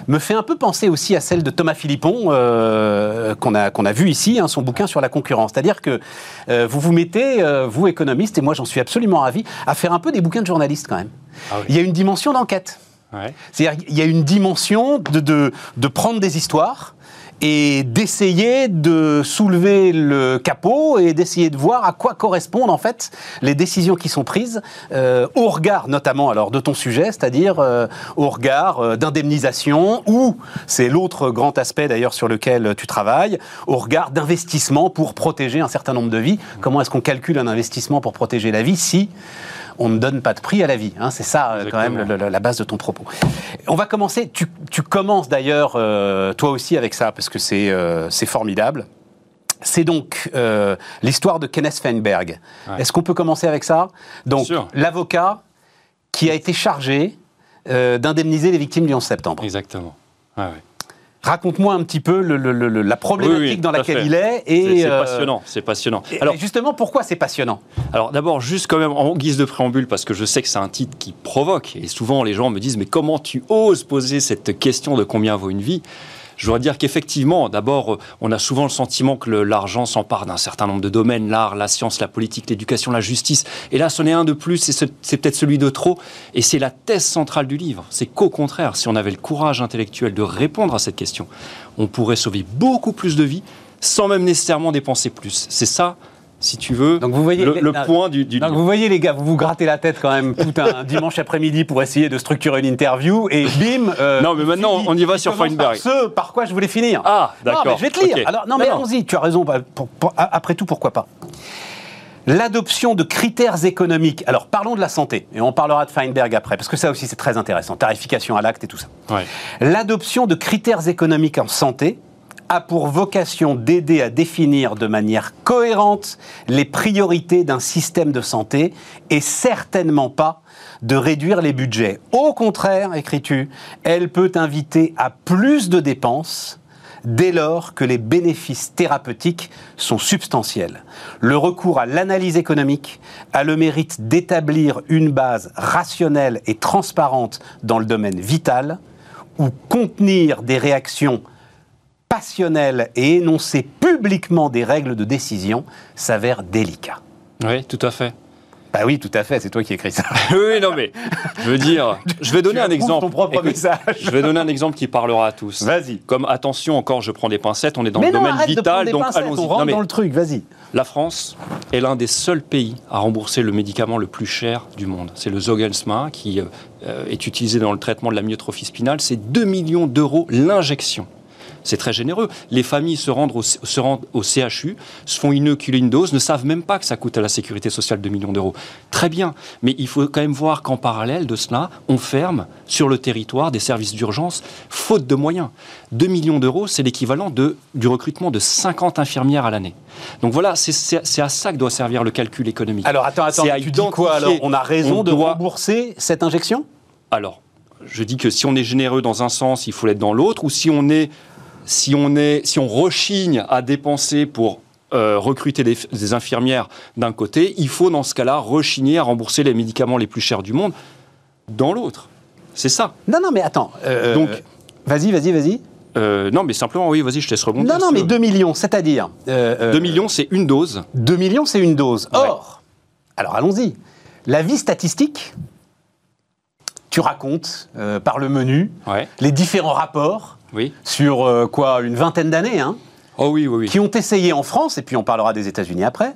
me fait un peu penser aussi à celle de Thomas Philippon, euh, qu'on a, qu'on a vu ici, hein, son bouquin sur la concurrence. C'est-à-dire que euh, vous vous mettez, euh, vous économiste, et moi j'en suis absolument ravi, à faire un peu des bouquins de journalistes quand même. Ah il y a une dimension d'enquête. C'est-à-dire qu'il y a une dimension de, de, de prendre des histoires et d'essayer de soulever le capot et d'essayer de voir à quoi correspondent en fait les décisions qui sont prises euh, au regard notamment alors de ton sujet, c'est-à-dire euh, au regard euh, d'indemnisation ou c'est l'autre grand aspect d'ailleurs sur lequel tu travailles, au regard d'investissement pour protéger un certain nombre de vies. Comment est-ce qu'on calcule un investissement pour protéger la vie si on ne donne pas de prix à la vie. Hein. c'est ça euh, quand même la base de ton propos. On va commencer, tu, commences d'ailleurs euh, toi aussi avec ça, parce que c'est euh, formidable. c'est donc euh, l'histoire de Kenneth Feinberg. Est-ce qu'on peut commencer avec ça? Donc, l'avocat qui a été chargé d'indemniser les victimes du 11 septembre.
Exactement.
Raconte-moi un petit peu la problématique dans laquelle il est.
Et c'est, euh, passionnant, c'est passionnant.
Alors, justement, pourquoi c'est passionnant?
Alors d'abord, juste quand même en guise de préambule, parce que je sais que c'est un titre qui provoque, et souvent les gens me disent, mais comment tu oses poser cette question de combien vaut une vie? Je voudrais dire qu'effectivement, d'abord, euh, on a souvent le sentiment que l'argent s'empare d'un certain nombre de domaines, l'art, la science, la politique, l'éducation, la justice. Et là, c'en est un de plus, c'est peut-être celui de trop. Et c'est la thèse centrale du livre. C'est qu'au contraire, si on avait le courage intellectuel de répondre à cette question, on pourrait sauver beaucoup plus de vies sans même nécessairement dépenser plus. C'est ça si tu veux,
donc vous voyez,
le, point du,
donc vous voyez les gars, vous vous grattez la tête quand même tout un dimanche après-midi pour essayer de structurer une interview et bim.
Euh, non mais maintenant on y va sur Feinberg.
Ce par quoi je voulais finir.
Ah d'accord.
Non mais je vais te lire. Alors non mais allons-y. Tu as raison. Bah, après tout pourquoi pas. L'adoption de critères économiques. Alors parlons de la santé et on parlera de Feinberg après parce que ça aussi c'est très intéressant. Tarification à l'acte et tout ça.
Ouais.
L'adoption de critères économiques en santé a pour vocation d'aider à définir de manière cohérente les priorités d'un système de santé et certainement pas de réduire les budgets. Au contraire, écris-tu, elle peut inviter à plus de dépenses dès lors que les bénéfices thérapeutiques sont substantiels. Le recours à l'analyse économique a le mérite d'établir une base rationnelle et transparente dans le domaine vital, ou contenir des réactions passionnel et énoncer publiquement des règles de décision s'avère délicat.
Oui, tout à fait.
Bah oui, tout à fait, c'est toi qui écris ça.
oui, non, mais je veux dire, je vais donner un exemple.
Ton propre message.
Je vais donner un exemple qui parlera à tous.
Vas-y.
Comme attention, encore, je prends des pincettes, on est dans le domaine vital, donc allons-y.
On rentre dans le truc, vas-y.
La France est l'un des seuls pays à rembourser le médicament le plus cher du monde. C'est le Zogelsma qui euh, est utilisé dans le traitement de la myotrophie spinale. C'est 2 millions d'euros l'injection. C'est très généreux. Les familles se rendent, au, se rendent au CHU, se font inoculer une dose, ne savent même pas que ça coûte à la sécurité sociale 2 millions d'euros. Très bien, mais il faut quand même voir qu'en parallèle de cela, on ferme sur le territoire des services d'urgence, faute de moyens. 2 millions d'euros, c'est l'équivalent du recrutement de 50 infirmières à l'année. Donc voilà, c'est à ça que doit servir le calcul économique.
Alors attends, attends, tu dis quoi alors On a raison de rembourser cette injection?
Alors, je dis que si on est généreux dans un sens, il faut l'être dans l'autre, ou si on est si on, est, si on rechigne à dépenser pour euh, recruter des, infirmières d'un côté, il faut dans ce cas-là rechigner à rembourser les médicaments les plus chers du monde dans l'autre. C'est ça.
Non, non, mais attends. Euh, Donc, vas-y, vas-y, vas-y.
Euh, non, mais simplement, oui, vas-y, je te laisse rebondir.
Non, non, mais 2 millions, c'est-à-dire
2 millions, c'est une dose.
2 millions, c'est une dose. Or, alors allons-y. La vie statistique, tu racontes par le menu les différents rapports sur euh, quoi une vingtaine d'années, hein,
oh oui, oui,
qui ont essayé en France, et puis on parlera des États-Unis après,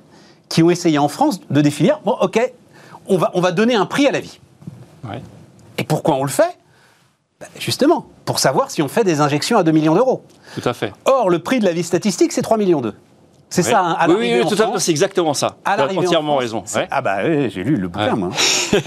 qui ont essayé en France de définir bon, ok, on va, on va donner un prix à la vie. Et pourquoi on le fait? Ben, Justement, pour savoir si on fait des injections à 2 millions d'euros.
Tout à fait.
Or, le prix de la vie statistique, c'est 3 millions d'euros. C'est ça, hein,
à oui, oui, tout à fait, c'est exactement ça. Tu as entièrement raison.
Ah bah oui, j'ai lu le bouquin, moi.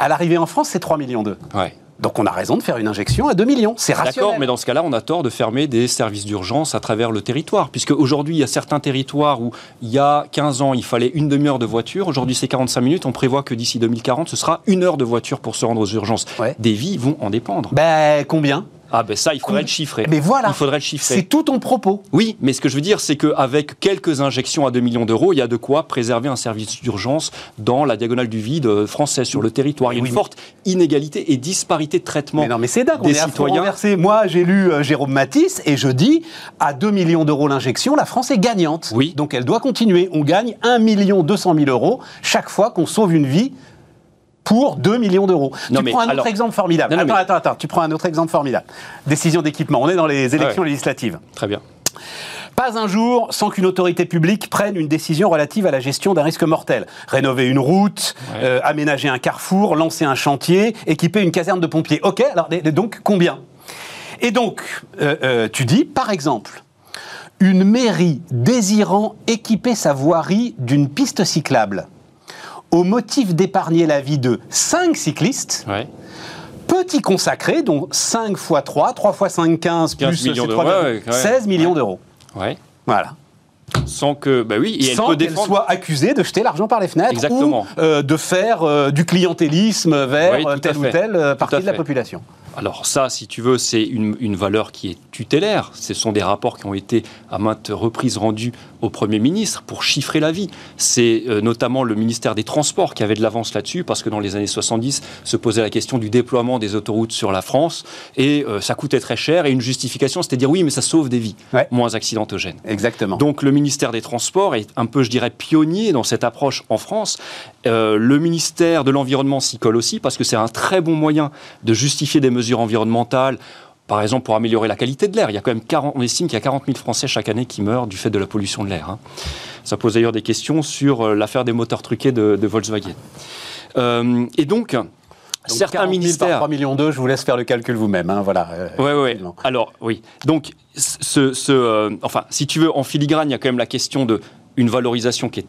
à l'arrivée en France, c'est 3 millions d'euros.
Ouais.
Donc on a raison de faire une injection à 2 millions, c'est rationnel.
D'accord, mais dans ce cas-là, on a tort de fermer des services d'urgence à travers le territoire, puisque aujourd'hui, il y a certains territoires où il y a 15 ans, il fallait une demi-heure de voiture, aujourd'hui c'est 45 minutes, on prévoit que d'ici 2040, ce sera une heure de voiture pour se rendre aux urgences. Des vies vont en dépendre.
Ben combien?
Ah ben ça, il faudrait le chiffrer.
Mais voilà,
il faudrait le chiffrer.
C'est tout ton propos.
Oui, mais ce que je veux dire, c'est qu'avec quelques injections à 2 millions d'euros, il y a de quoi préserver un service d'urgence dans la diagonale du vide française sur le territoire. Il y a une forte inégalité et disparité de traitement mais
non, mais c'est dingue,
des citoyens.
Moi, j'ai lu euh, Jérôme Matisse et je dis, à 2 millions d'euros l'injection, la France est gagnante.
Oui.
Donc elle doit continuer. On gagne 1 million 200 000 euros chaque fois qu'on sauve une vie pour 2 millions d'euros. Tu prends un autre exemple formidable. attends, attends, attends, tu prends un autre exemple formidable. Décision d'équipement. On est dans les élections législatives.
Très bien.
Pas un jour sans qu'une autorité publique prenne une décision relative à la gestion d'un risque mortel. Rénover une route, euh, aménager un carrefour, lancer un chantier, équiper une caserne de pompiers. Ok, alors donc combien? Et donc, euh, euh, tu dis, par exemple, une mairie désirant équiper sa voirie d'une piste cyclable au motif d'épargner la vie de 5 cyclistes, peut y consacrer, donc 5 x 3, 3 x 5, 15, plus 16 millions d'euros. Voilà.
Sans que, bah oui,
et sans qu'elle soit accusée de jeter l'argent par les fenêtres Exactement. ou euh, de faire euh, du clientélisme vers telle ou telle partie de la population.
Alors ça, si tu veux, c'est une, valeur qui est tutélaire. Ce sont des rapports qui ont été à maintes reprises rendus au Premier ministre pour chiffrer la vie. C'est euh, notamment le ministère des Transports qui avait de l'avance là-dessus, parce que dans les années 70, se posait la question du déploiement des autoroutes sur la France, et euh, ça coûtait très cher, et une justification, c'était dire oui, mais ça sauve des vies, moins accidentogènes.
Exactement.
Donc le ministère des Transports est un peu, je dirais, pionnier dans cette approche en France. Euh, le ministère de l'Environnement s'y colle aussi, parce que c'est un très bon moyen de justifier des mesures environnementales par exemple, pour améliorer la qualité de l'air. Il y a quand même 40, on estime qu'il y a 40 000 Français chaque année qui meurent du fait de la pollution de l'air. Hein. Ça pose d'ailleurs des questions sur euh, l'affaire des moteurs truqués de, Volkswagen. Euh, et donc, certains ministères.
3 millions d'euros, je vous laisse faire le calcul vous-même. Hein, voilà.
Oui, euh, oui. Alors, oui. Donc, ce, enfin, si tu veux, en filigrane, il y a quand même la question de une valorisation qui est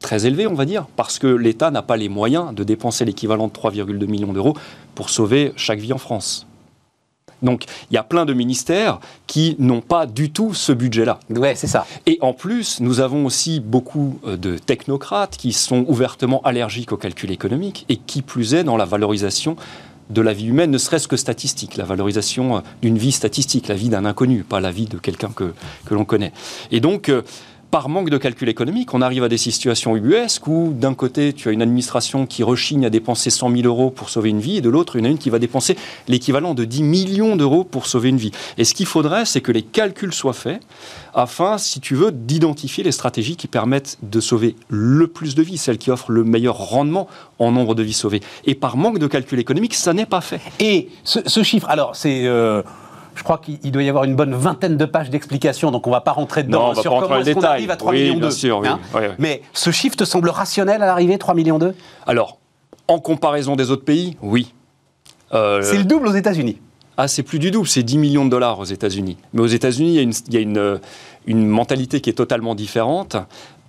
très élevée, on va dire, parce que l'État n'a pas les moyens de dépenser l'équivalent de 3,2 millions d'euros pour sauver chaque vie en France. Donc il y a plein de ministères qui n'ont pas du tout ce budget-là.
Ouais, c'est ça.
Et en plus, nous avons aussi beaucoup euh, de technocrates qui sont ouvertement allergiques au calcul économique et qui plus est dans la valorisation de la vie humaine, ne serait-ce que statistique, la valorisation euh, d'une vie statistique, la vie d'un inconnu, pas la vie de quelqu'un que, que l'on connaît. Et donc, euh, par manque de calcul économique, on arrive à des situations ubuesques où, d'un côté, tu as une administration qui rechigne à dépenser 100 000 euros pour sauver une vie, et de l'autre, a une qui va dépenser l'équivalent de 10 millions d'euros pour sauver une vie. Et ce qu'il faudrait, c'est que les calculs soient faits afin, si tu veux, d'identifier les stratégies qui permettent de sauver le plus de vies, celles qui offrent le meilleur rendement en nombre de vies sauvées. Et par manque de calcul économique, ça n'est pas fait.
Et ce, chiffre, alors, c'est. Euh, je crois qu'il doit y avoir une bonne vingtaine de pages d'explications, donc on ne va pas rentrer dedans
sur comment est-ce qu'on
arrive à 3 millions d'euros. Sûr, hein. Mais ce chiffre te semble rationnel à l'arrivée, 3 millions d'euros
Alors, en comparaison des autres pays, oui.
Euh, c'est le double aux États-Unis.
Ah, c'est plus du double, c'est 10 millions de dollars aux États-Unis. Mais aux États-Unis, il y a, une, une mentalité qui est totalement différente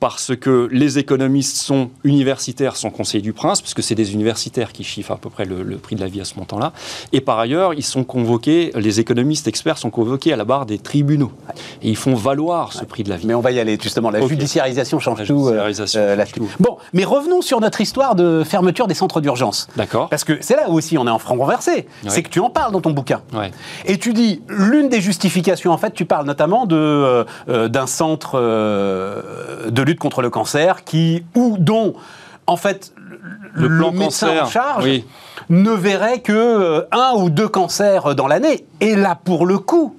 parce que les économistes sont universitaires, sont conseillers du prince, puisque c'est des universitaires qui chiffrent à peu près le, prix de la vie à ce montant-là. Et par ailleurs, ils sont convoqués, les économistes experts sont convoqués à la barre des tribunaux. Et ils font valoir ce prix de la vie.
Mais on va y aller, justement. La judiciarisation change tout. Euh, euh, tout. Bon, mais revenons sur notre histoire de fermeture des centres d'urgence.
D'accord.
Parce que c'est là où aussi on est en franc renversé. C'est que tu en parles dans ton bouquin.
Ouais.
Et tu dis, l'une des justifications, en fait, tu parles notamment euh, d'un centre de lutte contre le cancer, qui, ou dont, en fait, le, plan médecin cancer, en charge ne verrait que euh, un ou deux cancers dans l'année. Et là, pour le coup,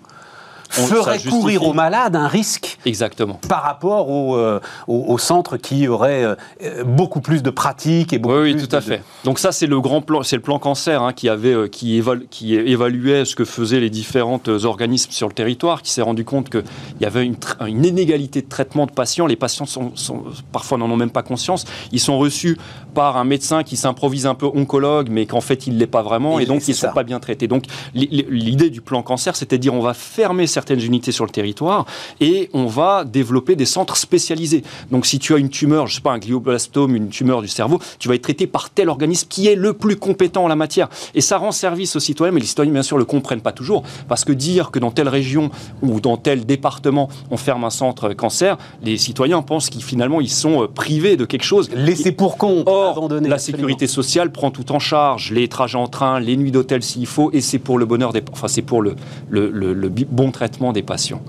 ferait courir aux malades un risque
Exactement.
par rapport au, euh, au, centre qui aurait euh, beaucoup plus de pratiques et beaucoup
oui,
oui,
tout à fait. Donc ça, c'est le grand plan, c'est le plan cancer hein, qui avait, euh, qui, qui évaluait ce que faisaient les différents organismes sur le territoire, qui s'est rendu compte qu'il y avait une, une, inégalité de traitement de patients. Les patients sont, parfois n'en ont même pas conscience. Ils sont reçus par un médecin qui s'improvise un peu oncologue, mais qu'en fait il l'est pas vraiment, et, donc ils ne sont pas bien traités. Donc l'idée du plan cancer, c'était de dire on va fermer certains certaines unités sur le territoire et on va développer des centres spécialisés. Donc si tu as une tumeur, je sais pas, un glioblastome, une tumeur du cerveau, tu vas être traité par tel organisme qui est le plus compétent en la matière. Et ça rend service aux citoyens, mais les citoyens, bien sûr, le comprennent pas toujours. Parce que dire que dans telle région ou dans tel département, on ferme un centre cancer, les citoyens pensent qu'ils finalement, ils sont euh, privés de quelque chose.
Laissés pour compte,
Or, la sécurité sociale prend tout en charge, les trajets en train, les nuits d'hôtel s'il faut, et c'est pour le bonheur des... Enfin, c'est pour le, le, le, le bon traitement des patients.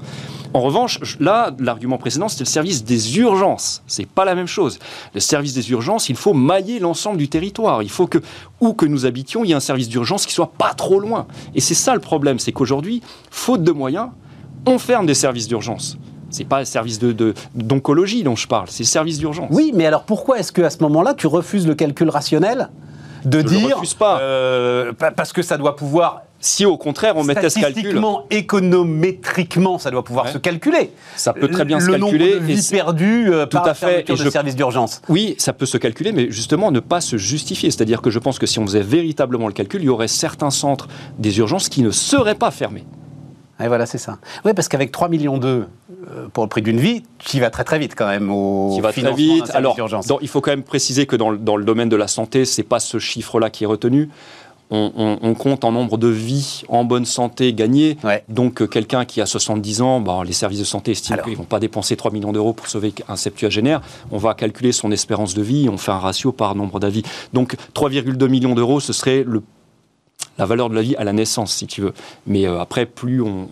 En revanche, là, l'argument précédent, c'était le service des urgences. C'est pas la même chose. Le service des urgences, il faut mailler l'ensemble du territoire. Il faut que, où que nous habitions, il y ait un service d'urgence qui soit pas trop loin. Et c'est ça le problème, c'est qu'aujourd'hui, faute de moyens, on ferme des services d'urgence. C'est pas le service d'oncologie de, dont je parle, c'est le service d'urgence.
Oui, mais alors pourquoi est-ce qu'à ce, ce moment-là, tu refuses le calcul rationnel de je dire.
refuse pas.
Euh, parce que ça doit pouvoir
si au contraire on mettait ce calcul.
Statistiquement, économétriquement, ça doit pouvoir se calculer.
Ça peut très bien se calculer.
Le nombre de vies perdues euh, tout par à fait. Et de services d'urgence.
Oui, ça peut se calculer, mais justement ne pas se justifier. C'est-à-dire que je pense que si on faisait véritablement le calcul, il y aurait certains centres des urgences qui ne seraient pas fermés.
Et voilà, c'est ça. Oui, parce qu'avec 3 millions d'euros pour le prix d'une vie, tu vas très très vite quand même au
Tu vas très vite. Alors, il faut quand même préciser que dans, dans le domaine de la santé, c'est pas ce chiffre-là qui est retenu on, compte en nombre de vies en bonne santé gagnées. Donc, euh, quelqu'un qui a 70 ans, bah, les services de santé estiment qu'ils ne vont pas dépenser 3 millions d'euros pour sauver un septuagénaire. On va calculer son espérance de vie, on fait un ratio par nombre d'avis. Donc, 3,2 millions d'euros, ce serait le la valeur de la vie à la naissance, si tu veux. Mais euh, après, plus on,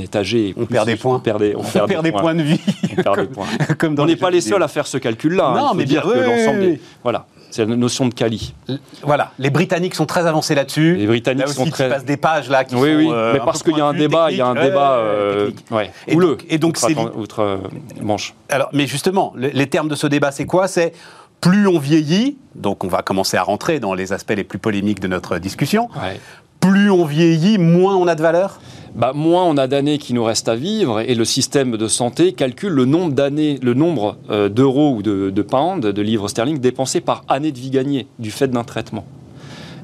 est âgé,
on perd des points.
On perd des,
on, perd, des, points. de vie.
On, perd des points. on n'est pas les seuls à faire ce calcul-là. Hein. Non, mais dire que l'ensemble des... Voilà. C'est la notion de quali.
Voilà, les Britanniques sont très avancés là-dessus.
Les Britanniques
là
sont
très. passent des pages là qui
oui,
sont,
oui, euh, mais parce qu'il y a un débat, il y a un débat euh, ouais,
et Donc, et donc c'est
outre euh, manche.
Alors, mais justement, les termes de ce débat, c'est quoi? C'est plus on vieillit, donc on va commencer à rentrer dans les aspects les plus polémiques de notre discussion. Plus on vieillit, moins on a de valeur?
Bah, moins on a d'années qui nous restent à vivre et le système de santé calcule le nombre d'années, le nombre euh, d'euros ou de, pounds, de livres sterling dépensés par année de vie gagnée du fait d'un traitement.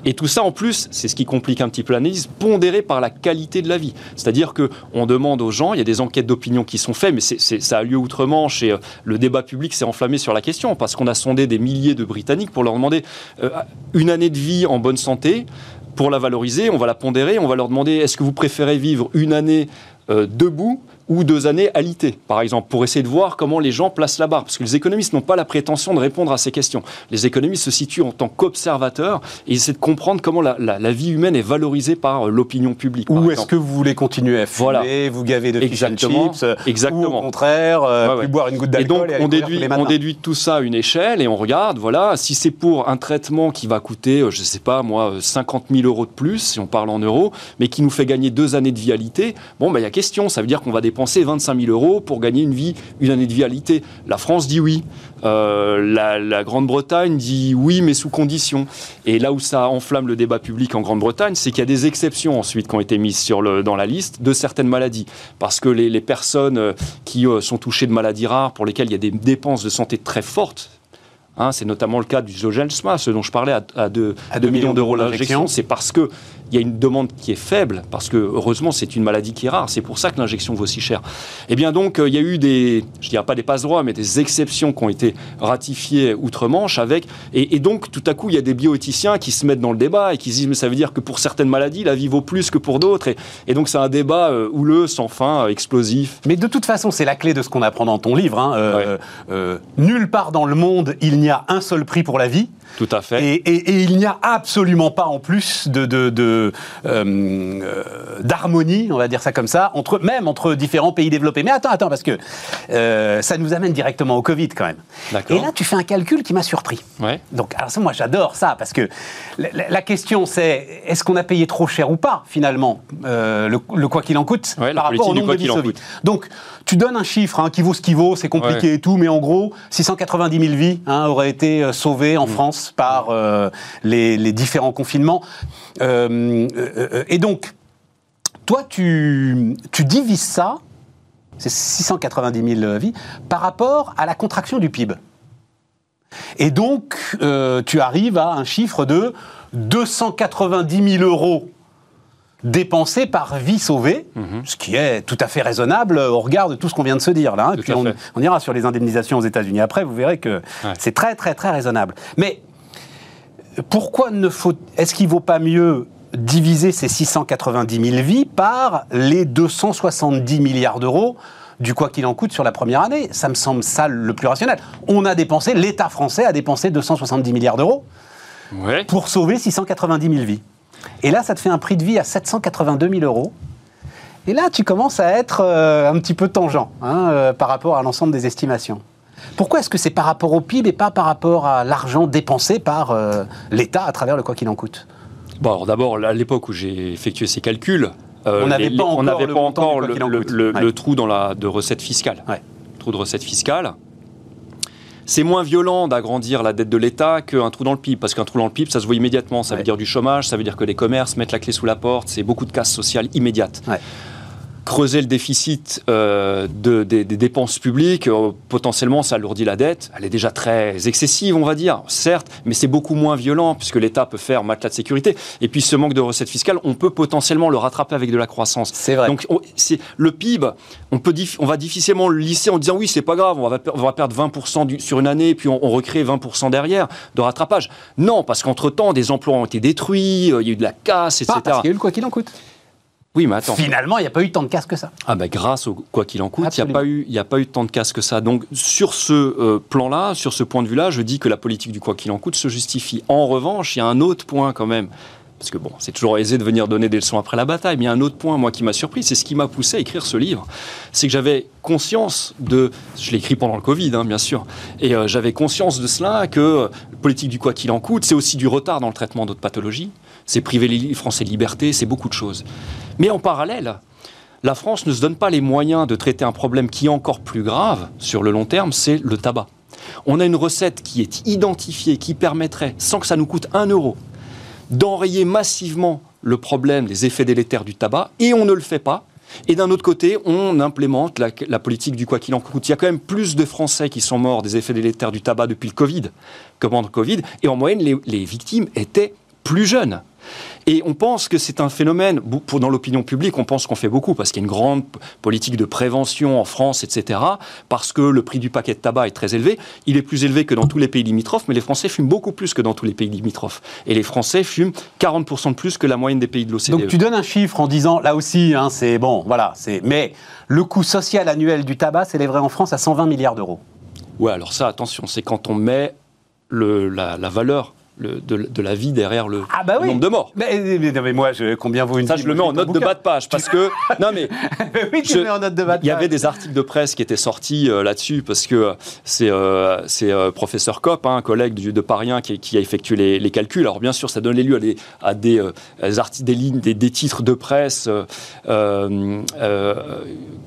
Et tout ça, en plus, c'est ce qui complique un petit peu l'analyse, pondéré par la qualité de la vie. C'est-à-dire qu'on demande aux gens, il y a des enquêtes d'opinion qui sont faites, mais ça a lieu outre-Manche et euh, le débat public s'est enflammé sur la question parce qu'on a sondé des milliers de Britanniques pour leur demander euh, une année de vie en bonne santé, pour la valoriser, on va la pondérer, on va leur demander est-ce que vous préférez vivre une année euh, debout ou deux années alitées, par exemple, pour essayer de voir comment les gens placent la barre. Parce que les économistes n'ont pas la prétention de répondre à ces questions. Les économistes se situent en tant qu'observateurs et essaient de comprendre comment la, vie humaine est valorisée par euh, l'opinion publique.
Ou est-ce que vous voulez continuer à fumer, vous gaver de
exactement,
chips,
exactement.
ou au contraire, euh, boire une goutte d'alcool
et, donc, on, déduit, on déduit tout ça à une échelle et on regarde, voilà, si c'est pour un traitement qui va coûter, euh, je ne sais pas moi, 50 000 euros de plus, si on parle en euros, mais qui nous fait gagner deux années de vialité, bon, ben, il y a question, ça veut dire qu'on va dépenser 25 000 euros pour gagner une vie, une année de vialité. La France dit oui. Euh, la, Grande-Bretagne dit oui, mais sous condition. Et là où ça enflamme le débat public en Grande-Bretagne, c'est qu'il y a des exceptions ensuite qui ont été mises dans la liste de certaines maladies. Parce que les, personnes euh, qui euh, sont touchées de maladies rares, pour lesquelles il y a des dépenses de santé très fortes, hein, c'est notamment le cas du Zolgensma, ce dont je parlais à, 2 millions d'euros l'injection. C'est parce que il y a une demande qui est faible, parce que heureusement c'est une maladie qui est rare, c'est pour ça que l'injection vaut si cher. Et eh bien donc euh, il y a eu des, je dirais pas des passe droits, mais des exceptions qui ont été ratifiées outre-Manche avec, et, donc tout à coup il y a des bioéthiciens qui se mettent dans le débat et qui se disent mais ça veut dire que pour certaines maladies la vie vaut plus que pour d'autres, et, donc c'est un débat euh, houleux, sans fin, euh, explosif.
Mais de toute façon c'est la clé de ce qu'on apprend dans ton livre. Hein, nulle part dans le monde il n'y a un seul prix pour la vie.
Tout à fait.
Et, il n'y a absolument pas en plus de, euh, d'harmonie, on va dire ça comme ça, entre, même entre différents pays développés. Mais attends, attends, parce que euh, ça nous amène directement au Covid quand même. Et là, tu fais un calcul qui m'a surpris.
Ouais.
Donc, alors ça, moi, j'adore ça, parce que la, question, c'est est-ce qu'on a payé trop cher ou pas, finalement, euh, le, quoi qu'il en coûte,
par rapport au nombre de vies
Donc, tu donnes un chiffre hein, qui vaut ce qui vaut, c'est compliqué et tout, mais en gros, 690 000 vies hein, auraient été sauvées en mm. France par les, différents confinements. Euh, euh, et donc, toi, tu, tu divises ça, c'est 690 000 vies, par rapport à la contraction du PIB. Et donc, euh, tu arrives à un chiffre de 290 000 euros dépensés par vie sauvée, mhm. ce qui est tout à fait raisonnable au regard de tout ce qu'on vient de se dire là. Hein. on, ira sur les indemnisations aux États-Unis après, vous verrez que c'est très très très raisonnable. Mais pourquoi ne faut est-ce qu'il vaut pas mieux diviser ces 690 000 vies par les 270 milliards d'euros du quoi qu'il en coûte sur la première année? Ça me semble ça le plus rationnel. On a dépensé, l'État français a dépensé 270 milliards d'euros pour sauver 690 000 vies. Et là, ça te fait un prix de vie à 782 000 euros. Et là, tu commences à être euh, un petit peu tangent hein, euh, par rapport à l'ensemble des estimations. Pourquoi est-ce que c'est par rapport au PIB et pas par rapport à l'argent dépensé par euh, l'État à travers le quoi qu'il en coûte?
Bon, d'abord, à l'époque où j'ai effectué ces calculs,
on n'avait pas encore,
le, trou dans la, de recettes fiscales. Trou de recettes fiscales. C'est moins violent d'agrandir la dette de l'État qu'un trou dans le PIB, parce qu'un trou dans le PIB, ça se voit immédiatement. Ça veut dire du chômage, ça veut dire que les commerces mettent la clé sous la porte, c'est beaucoup de casse sociale immédiate. Creuser le déficit euh, de, des, dépenses publiques, euh, potentiellement ça alourdit la dette. Elle est déjà très excessive, on va dire, certes, mais c'est beaucoup moins violent puisque l'État peut faire matelas de sécurité. Et puis ce manque de recettes fiscales, on peut potentiellement le rattraper avec de la croissance.
C'est vrai.
Donc le PIB, on, peut on va difficilement le lisser en disant oui, c'est pas grave, on va, on va perdre 20% sur une année, puis on, on recrée 20% derrière de rattrapage. Non, parce qu'entre-temps, des emplois ont été détruits, euh, il y a eu de la casse, etc.
parce qu'il y a eu le quoi qu'il en coûte.
Oui, mais attends.
Finalement, il n'y a pas eu tant de casse que ça.
Ah ben grâce au quoi qu'il en coûte, il n'y a, pas eu, a pas eu tant de casse que ça. Donc sur ce euh, plan-là, sur ce point de vue-là, je dis que la politique du quoi qu'il en coûte se justifie. En revanche, il y a un autre point quand même. Parce que bon, c'est toujours aisé de venir donner des leçons après la bataille, mais il y a un autre point, moi, qui m'a surpris, c'est ce qui m'a poussé à écrire ce livre. C'est que j'avais conscience de, je l'ai écrit pendant le Covid, hein, bien sûr, et euh, j'avais conscience de cela, que la politique du quoi qu'il en coûte, c'est aussi du retard dans le traitement d'autres pathologies, c'est priver les Français de liberté, c'est beaucoup de choses. Mais en parallèle, la France ne se donne pas les moyens de traiter un problème qui est encore plus grave sur le long terme, c'est le tabac. On a une recette qui est identifiée, qui permettrait, sans que ça nous coûte un euro, d'enrayer massivement le problème des effets délétères du tabac, et on ne le fait pas. Et d'un autre côté, on implémente la, politique du quoi qu'il en coûte. Il y a quand même plus de Français qui sont morts des effets délétères du tabac depuis le Covid que pendant le Covid, et en moyenne, les victimes étaient plus jeunes. Et on pense que c'est un phénomène, pour, dans l'opinion publique, on pense qu'on fait beaucoup, parce qu'il y a une grande politique de prévention en France, etc., parce que le prix du paquet de tabac est très élevé. Il est plus élevé que dans tous les pays limitrophes, mais les Français fument beaucoup plus que dans tous les pays limitrophes. Et les Français fument 40% de plus que la moyenne des pays de l'OCDE.
Donc tu donnes un chiffre en disant, là aussi, hein, c'est bon, voilà, c'est... Mais le coût social annuel du tabac s'élèverait en France à 120 milliards d'euros.
Ouais, alors ça, attention, c'est quand on met le, la, la valeur de, la vie derrière le,
ah bah
nombre de morts.
Mais, mais, moi, je, combien vaut une
Ça, je le mets en note de bas de page parce que non mais
oui, tu mets en note de bas de
Il y avait des articles de presse qui étaient sortis euh, là-dessus parce que c'est euh, c'est euh, professeur Kopp, hein, un collègue du, de Paris qui, qui, a effectué les, calculs. Alors bien sûr, ça donne lieu à des, à des, lignes, des, des, titres de presse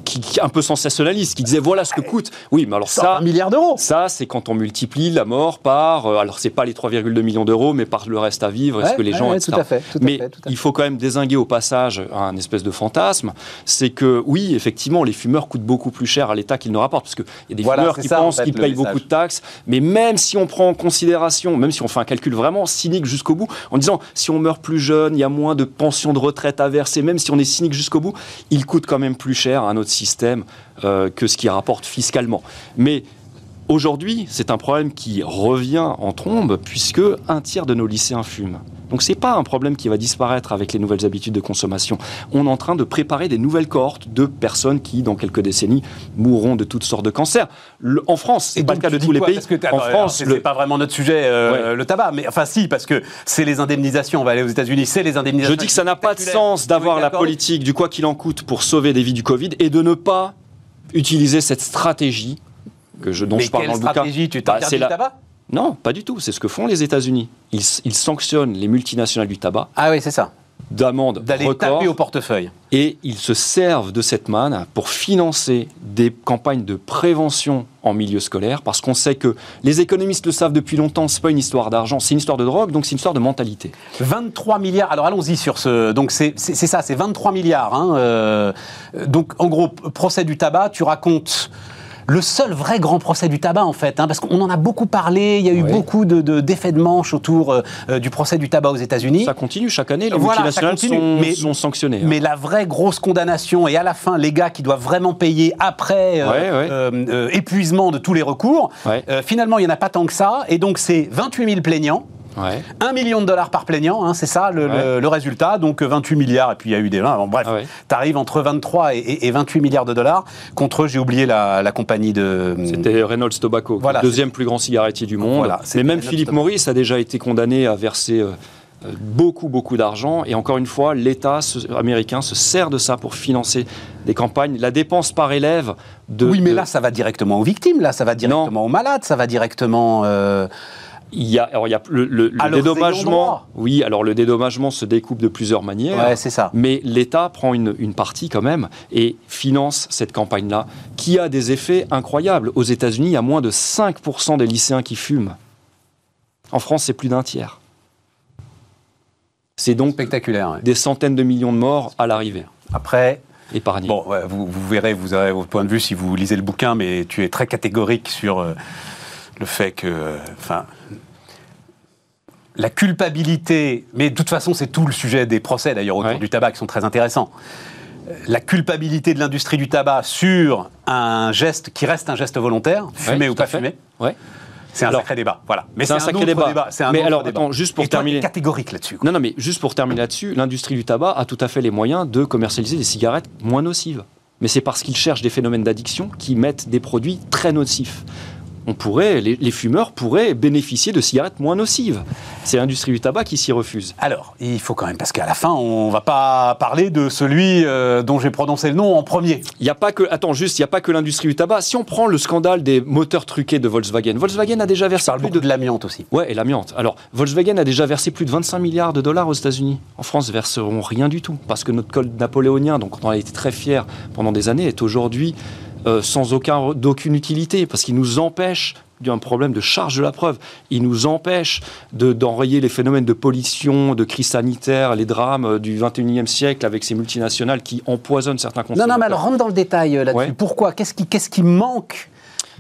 qui, un peu sensationnalistes, qui disaient voilà ce que coûte. Oui, mais alors ça,
un milliard d'euros.
Ça, c'est quand on multiplie la mort par. alors c'est pas les 3,2 millions d'euros, mais par le reste à vivre, est-ce que les gens...
tout à fait,
mais il faut quand même désinguer au passage un espèce de fantasme, c'est que oui, effectivement, les fumeurs coûtent beaucoup plus cher à l'État qu'ils ne rapportent, parce qu'il y a des fumeurs qui pensent qu'ils payent beaucoup de taxes, mais même si on prend en considération, même si on fait un calcul vraiment cynique jusqu'au bout, en disant si on meurt plus jeune, il y a moins de pensions de retraite à verser, même si on est cynique jusqu'au bout, il coûte quand même plus cher à notre système euh, que ce qui rapporte fiscalement. Mais Aujourd'hui, c'est un problème qui revient en trombe puisque un tiers de nos lycéens fument. Donc ce n'est pas un problème qui va disparaître avec les nouvelles habitudes de consommation. On est en train de préparer des nouvelles cohortes de personnes qui, dans quelques décennies, mourront de toutes sortes de cancers. en France, c'est pas le cas de tous les pays.
en France, c'est pas vraiment notre sujet, euh, le tabac. Mais enfin, si, parce que c'est les indemnisations. On va aller aux États-Unis, c'est les indemnisations.
Je dis que ça n'a pas de sens d'avoir la politique du quoi qu'il en coûte pour sauver des vies du Covid et de ne pas utiliser cette stratégie que je, dont je parle dans le
stratégie, Tu bah, du tabac?
Non, pas du tout. C'est ce que font les États-Unis. Ils, sanctionnent les multinationales du tabac.
Ah oui, c'est ça
d'amende
d'aller taper au portefeuille.
Et ils se servent de cette manne pour financer des campagnes de prévention en milieu scolaire, parce qu'on sait que les économistes le savent depuis longtemps, c'est pas une histoire d'argent, c'est une histoire de drogue, donc c'est une histoire de mentalité.
23 milliards, alors allons-y sur ce... Donc c'est ça, c'est 23 milliards. Hein, euh, donc en gros, procès du tabac, tu racontes le seul vrai grand procès du tabac, en fait, hein, parce qu'on en a beaucoup parlé, il y a eu beaucoup d'effets de, d'effets de, manche autour euh, euh, du procès du tabac aux États-unis.
Ça continue chaque année, les multinationales sont, mais, sont, sanctionnées.
Hein. Mais la vraie grosse condamnation, et à la fin, les gars qui doivent vraiment payer après euh, épuisement de tous les recours, finalement, il n'y en a pas tant que ça, et donc c'est 28 000 plaignants. Ouais. 1 million de dollars par plaignant, hein, c'est ça le, résultat. Donc 28 milliards, et puis il y a eu des. Bon, bref, ah tu arrives entre 23 et, 28 milliards de dollars contre, j'ai oublié la, compagnie de.
C'était Reynolds Tobacco, voilà, deuxième plus grand cigarettier du monde. Voilà, Mais même Philippe Maurice a déjà été condamné à verser. Euh, euh, beaucoup, beaucoup d'argent. Et encore une fois, l'État américain se sert de ça pour financer des campagnes. La dépense par élève de...
Oui, mais là, ça va directement aux victimes, là, ça va directement aux malades, ça va directement... Euh,
il y a, alors il y a le, dédommagement. Oui, alors le dédommagement se découpe de plusieurs manières.
Ouais, c'est ça.
Mais l'État prend une, une, partie quand même et finance cette campagne-là, qui a des effets incroyables. Aux États-Unis, il y a moins de 5% des lycéens qui fument. En France, c'est plus d'un tiers. C'est donc
spectaculaire.
Des centaines de millions de morts à l'arrivée.
Après,
épargné.
Bon, vous, verrez, vous aurez votre point de vue si vous lisez le bouquin, mais tu es très catégorique sur euh, le fait que, enfin, la culpabilité, mais de toute façon, c'est tout le sujet des procès d'ailleurs autour du tabac qui sont très intéressants. La culpabilité de l'industrie du tabac sur un geste qui reste un geste volontaire, fumer ou pas fumer.
Ouais.
C'est un sacré débat, voilà.
Mais c'est un, sacré débat.
C'est un
mais alors, attends, juste pour terminer.
catégorique là-dessus.
Non, non, mais juste pour terminer là-dessus, l'industrie du tabac a tout à fait les moyens de commercialiser des cigarettes moins nocives. Mais c'est parce qu'ils cherchent des phénomènes d'addiction qui mettent des produits très nocifs on pourrait, les, fumeurs pourraient bénéficier de cigarettes moins nocives. C'est l'industrie du tabac qui s'y refuse.
Alors, il faut quand même, parce qu'à la fin, on ne va pas parler de celui euh, dont j'ai prononcé le nom en premier.
Il n'y a pas que, attends, juste, il n'y a pas que l'industrie du tabac. Si on prend le scandale des moteurs truqués de Volkswagen, Volkswagen a déjà versé
plus de... de l'amiante aussi.
Ouais, et l'amiante. Alors, Volkswagen a déjà versé plus de 25 milliards de dollars aux États-Unis. En France, verseront rien du tout, parce que notre code napoléonien, donc on en a été très fiers pendant des années, est aujourd'hui euh, sans aucun, d'aucune utilité, parce qu'il nous empêche d'un problème de charge de la preuve. Il nous empêche d'enrayer les phénomènes de pollution, de crise sanitaire, les drames euh, du 21e siècle avec ces multinationales qui empoisonnent certains consommateurs.
Non, non, mais alors rentre dans le détail euh, là-dessus. Pourquoi? Qu'est-ce qui, qu'est-ce qui manque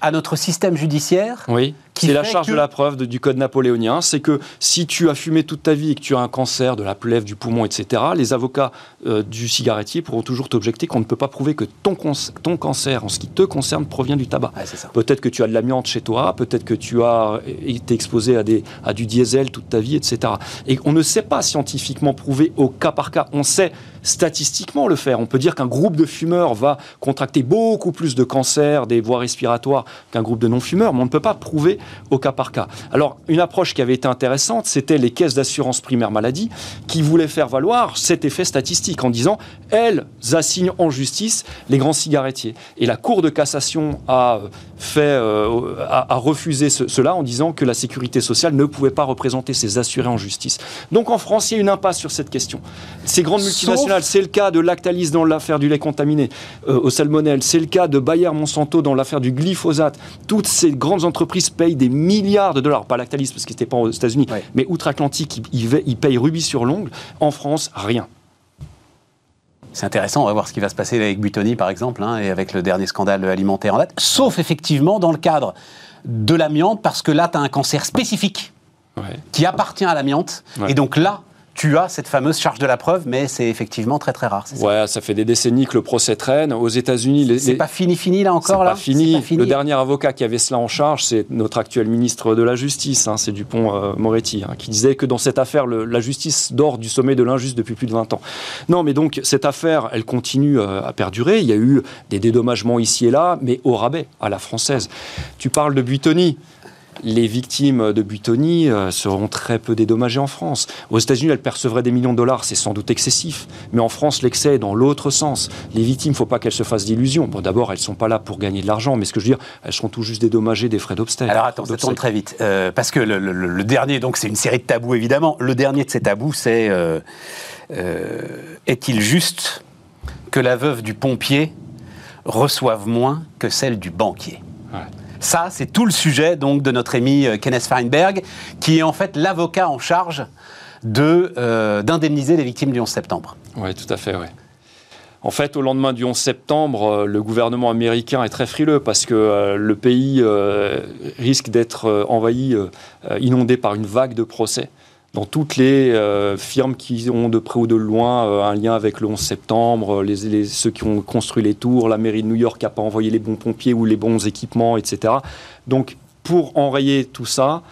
à notre système judiciaire
Oui. C'est la charge de la preuve du code napoléonien. C'est que si tu as fumé toute ta vie et que tu as un cancer de la plèvre, du poumon, etc., les avocats euh, du cigarettier pourront toujours t'objecter qu'on ne peut pas prouver que ton, ton cancer, en ce qui te concerne, provient du tabac. peut-être que tu as de l'amiante chez toi, peut-être que tu as été exposé à, des, à du diesel toute ta vie, etc. Et on ne sait pas scientifiquement prouver au cas par cas. On sait statistiquement le faire. On peut dire qu'un groupe de fumeurs va contracter beaucoup plus de cancers des voies respiratoires qu'un groupe de non-fumeurs, mais on ne peut pas prouver au cas par cas. Alors, une approche qui avait été intéressante, c'était les caisses d'assurance primaire maladie qui voulaient faire valoir cet effet statistique en disant elles assignent en justice les grands cigarettiers. Et la Cour de cassation a fait, euh, a, refusé cela en disant que la sécurité sociale ne pouvait pas représenter ses assurés en justice. Donc en France, il y a une impasse sur cette question. Ces grandes multinationales, c'est le cas de Lactalis dans l'affaire du lait contaminé euh, au salmonelle, c'est le cas de Bayer Monsanto dans l'affaire du glyphosate. Toutes ces grandes entreprises payent des milliards de dollars, pas Lactalis parce que c'était pas aux États-Unis, mais outre-Atlantique, ils, ils payent rubis sur l'ongle. En France, rien.
C'est intéressant, on va voir ce qui va se passer avec Buitoni, par exemple, hein, et avec le dernier scandale alimentaire en date, sauf effectivement dans le cadre de l'amiante, parce que là, tu as un cancer spécifique qui appartient à l'amiante, et donc là, tu as cette fameuse charge de la preuve, mais c'est effectivement très très rare.
Ça ouais, ça fait des décennies que le procès traîne. Aux États-unis,
c'est pas fini fini là encore là.
Pas fini. pas fini. Le dernier avocat qui avait cela en charge, c'est notre actuel ministre de la Justice, hein, c'est Dupont euh, Moretti, hein, qui disait que dans cette affaire, la justice dort du sommet de l'injuste depuis plus de 20 ans. Non, mais donc cette affaire, elle continue euh, à perdurer. Il y a eu des dédommagements ici et là, mais au rabais, à la française. Tu parles de Buitoni les victimes de Buitoni euh, seront très peu dédommagées en France. Aux États-Unis, elles percevraient des millions de dollars, c'est sans doute excessif. Mais en France, l'excès est dans l'autre sens. Les victimes, il ne faut pas qu'elles se fassent d'illusions. Bon, d'abord, elles ne sont pas là pour gagner de l'argent, mais ce que je veux dire, elles seront tout juste dédommagées des frais d'obstacle.
Alors attends, ça tourne très vite. Euh, parce que le, dernier, donc c'est une série de tabous évidemment. Le dernier de ces tabous, c'est euh, est-il juste que la veuve du pompier reçoive moins que celle du banquier? Ça, c'est tout le sujet donc de notre ami euh, Kenneth Feinberg, qui est en fait l'avocat en charge euh, d'indemniser les victimes du 11 septembre.
Oui, tout à fait. En fait, au lendemain du 11 septembre, euh, le gouvernement américain est très frileux parce que le pays risque d'être envahi, inondé par une vague de procès dans toutes les euh, firmes qui ont de près ou de loin euh, un lien avec le 11 septembre, les, ceux qui ont construit les tours, la mairie de New York n'a pas envoyé les bons pompiers ou les bons équipements, etc. Donc, pour enrayer tout ça,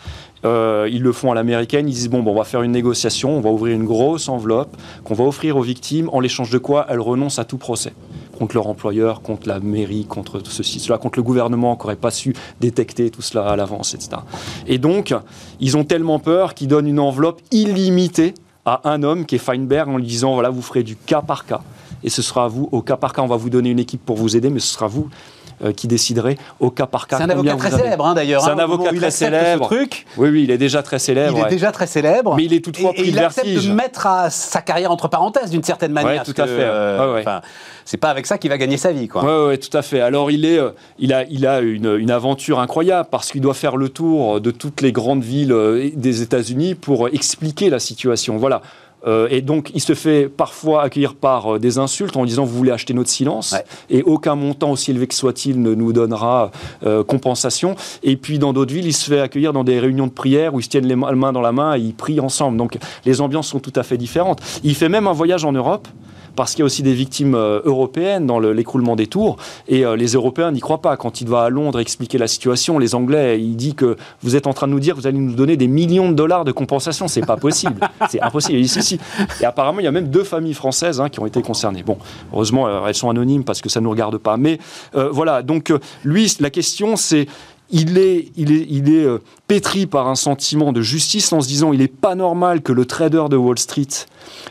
euh, ils le font à l'américaine, ils disent bon, on va faire une négociation, on va ouvrir une grosse enveloppe qu'on va offrir aux victimes, en l'échange de quoi elles renoncent à tout procès contre leur employeur, contre la mairie, contre ceci, cela, contre le gouvernement qui n'aurait pas su détecter tout cela à l'avance, etc. Et donc, ils ont tellement peur qu'ils donnent une enveloppe illimitée à un homme qui est Feinberg en lui disant voilà, vous ferez du cas par cas. Et ce sera à vous, au cas par cas, on va vous donner une équipe pour vous aider, mais ce sera vous euh, qui déciderait au cas par cas.
C'est un avocat très célèbre hein, d'ailleurs.
C'est un hein, avocat très célèbre.
Truc.
Oui, oui, il est déjà très célèbre.
Il est déjà très célèbre.
Mais il est toutefois
et, il accepte de mettre à sa carrière entre parenthèses d'une certaine manière.
Oui, tout à fait. Euh,
c'est pas avec ça qu'il va gagner sa vie, quoi.
Oui, ouais, tout à fait. Alors il est, euh, il a, il a une, une aventure incroyable parce qu'il doit faire le tour de toutes les grandes villes des États-Unis pour expliquer la situation. Voilà Euh, et donc, il se fait parfois accueillir par euh, des insultes en disant Vous voulez acheter notre silence Et aucun montant, aussi élevé que soit-il, ne nous donnera euh, compensation. Et puis, dans d'autres villes, il se fait accueillir dans des réunions de prière où ils se tiennent les mains dans la main et ils prient ensemble. Donc, les ambiances sont tout à fait différentes. Il fait même un voyage en Europe parce qu'il y a aussi des victimes euh, européennes dans l'écroulement des tours. Et euh, les Européens n'y croient pas. Quand il va à Londres expliquer la situation, les Anglais, il dit que vous êtes en train de nous dire que vous allez nous donner des millions de dollars de compensation. C'est pas possible. C'est impossible. Et, ici, et apparemment, il y a même deux familles françaises hein, qui ont été concernées. Bon, heureusement, euh, elles sont anonymes parce que ça ne nous regarde pas. Mais voilà, donc lui, la question, c'est il est, il est, il est pétri par un sentiment de justice en se disant il n'est pas normal que le trader de Wall Street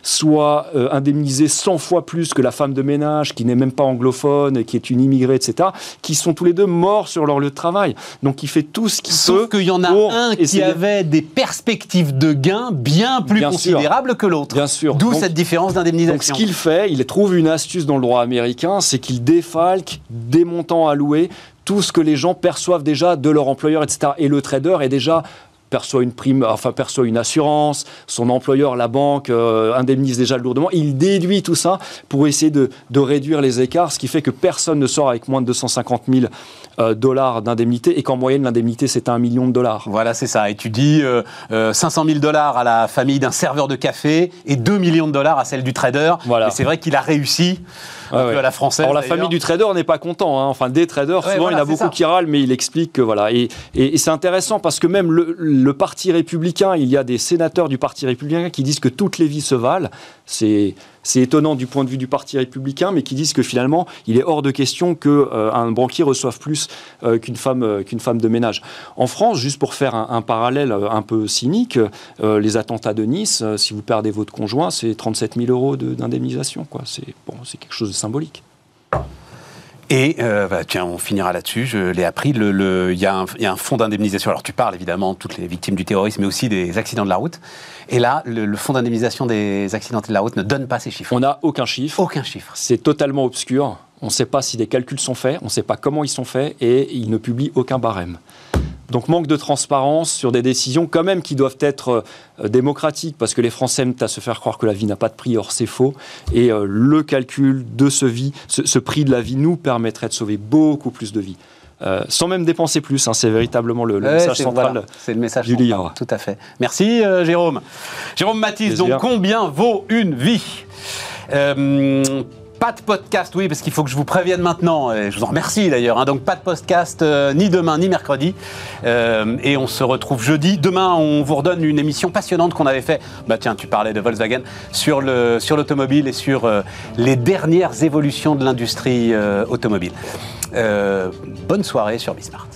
soit euh, indemnisé 100 fois plus que la femme de ménage qui n'est même pas anglophone, qui est une immigrée, etc., qui sont tous les deux morts sur leur lieu de travail. Donc il fait tout ce qu'il peut.
Sauf qu'il y en a un qui avait des perspectives de gains bien plus considérables que l'autre.
Bien sûr.
D'où cette différence d'indemnisation.
Donc ce qu'il fait, il trouve une astuce dans le droit américain, c'est qu'il défalque des montants alloués tout ce que les gens perçoivent déjà de leur employeur, etc. Et le trader est déjà perçoit une prime, enfin perçoit une assurance, son employeur, la banque, euh, indemnise déjà lourdement. Il déduit tout ça pour essayer de, réduire les écarts, ce qui fait que personne ne sort avec moins de 250 000 euh, dollars d'indemnité et qu'en moyenne l'indemnité c'est un million de dollars.
Voilà, c'est ça. Et tu dis 500 000 dollars à la famille d'un serveur de café et 2 millions de dollars à celle du trader. Voilà. C'est vrai qu'il a réussi à la française.
Alors la famille du trader n'est pas content. Hein. Enfin, des traders, souvent il y en a beaucoup qui râlent, mais il explique que voilà. Et, c'est intéressant parce que même le, Parti républicain, il y a des sénateurs du Parti républicain qui disent que toutes les vies se valent. C'est c'est étonnant du point de vue du Parti républicain, mais qui disent que finalement, il est hors de question qu'un euh, banquier reçoive plus euh, qu'une femme, euh, qu'une femme de ménage. En France, juste pour faire un, parallèle un peu cynique, les attentats de Nice, si vous perdez votre conjoint, c'est 37 000 euros d'indemnisation. C'est bon, quelque chose de symbolique.
Et bah, tiens, on finira là-dessus. Je l'ai appris. Il le, y, y, a un fonds d'indemnisation. Alors tu parles évidemment de toutes les victimes du terrorisme, mais aussi des accidents de la route. Et là, le, fonds d'indemnisation des accidentés de la route ne donne pas ces chiffres.
On n'a aucun chiffre.
Aucun chiffre.
C'est totalement obscur. On ne sait pas si des calculs sont faits, on ne sait pas comment ils sont faits et ils ne publient aucun barème. Donc manque de transparence sur des décisions quand même qui doivent être euh, démocratiques parce que les Français aiment à se faire croire que la vie n'a pas de prix, or c'est faux. Et euh, le calcul de ce, vie, ce, prix de la vie nous permettrait de sauver beaucoup plus de vies. Euh, sans même dépenser plus. Hein, c'est véritablement le, message central
c'est le message
du livre.
Tout à fait. Merci Jérôme. Jérôme Mathis, donc combien vaut une vie? Pas de podcast, oui, parce qu'il faut que je vous prévienne maintenant, et je vous en remercie d'ailleurs. Hein. donc pas de podcast ni demain ni mercredi. et on se retrouve jeudi. Demain, on vous redonne une émission passionnante qu'on avait fait. Bah tiens, tu parlais de Volkswagen sur le sur l'automobile et sur les dernières évolutions de l'industrie automobile. Euh, bonne soirée sur Bismart.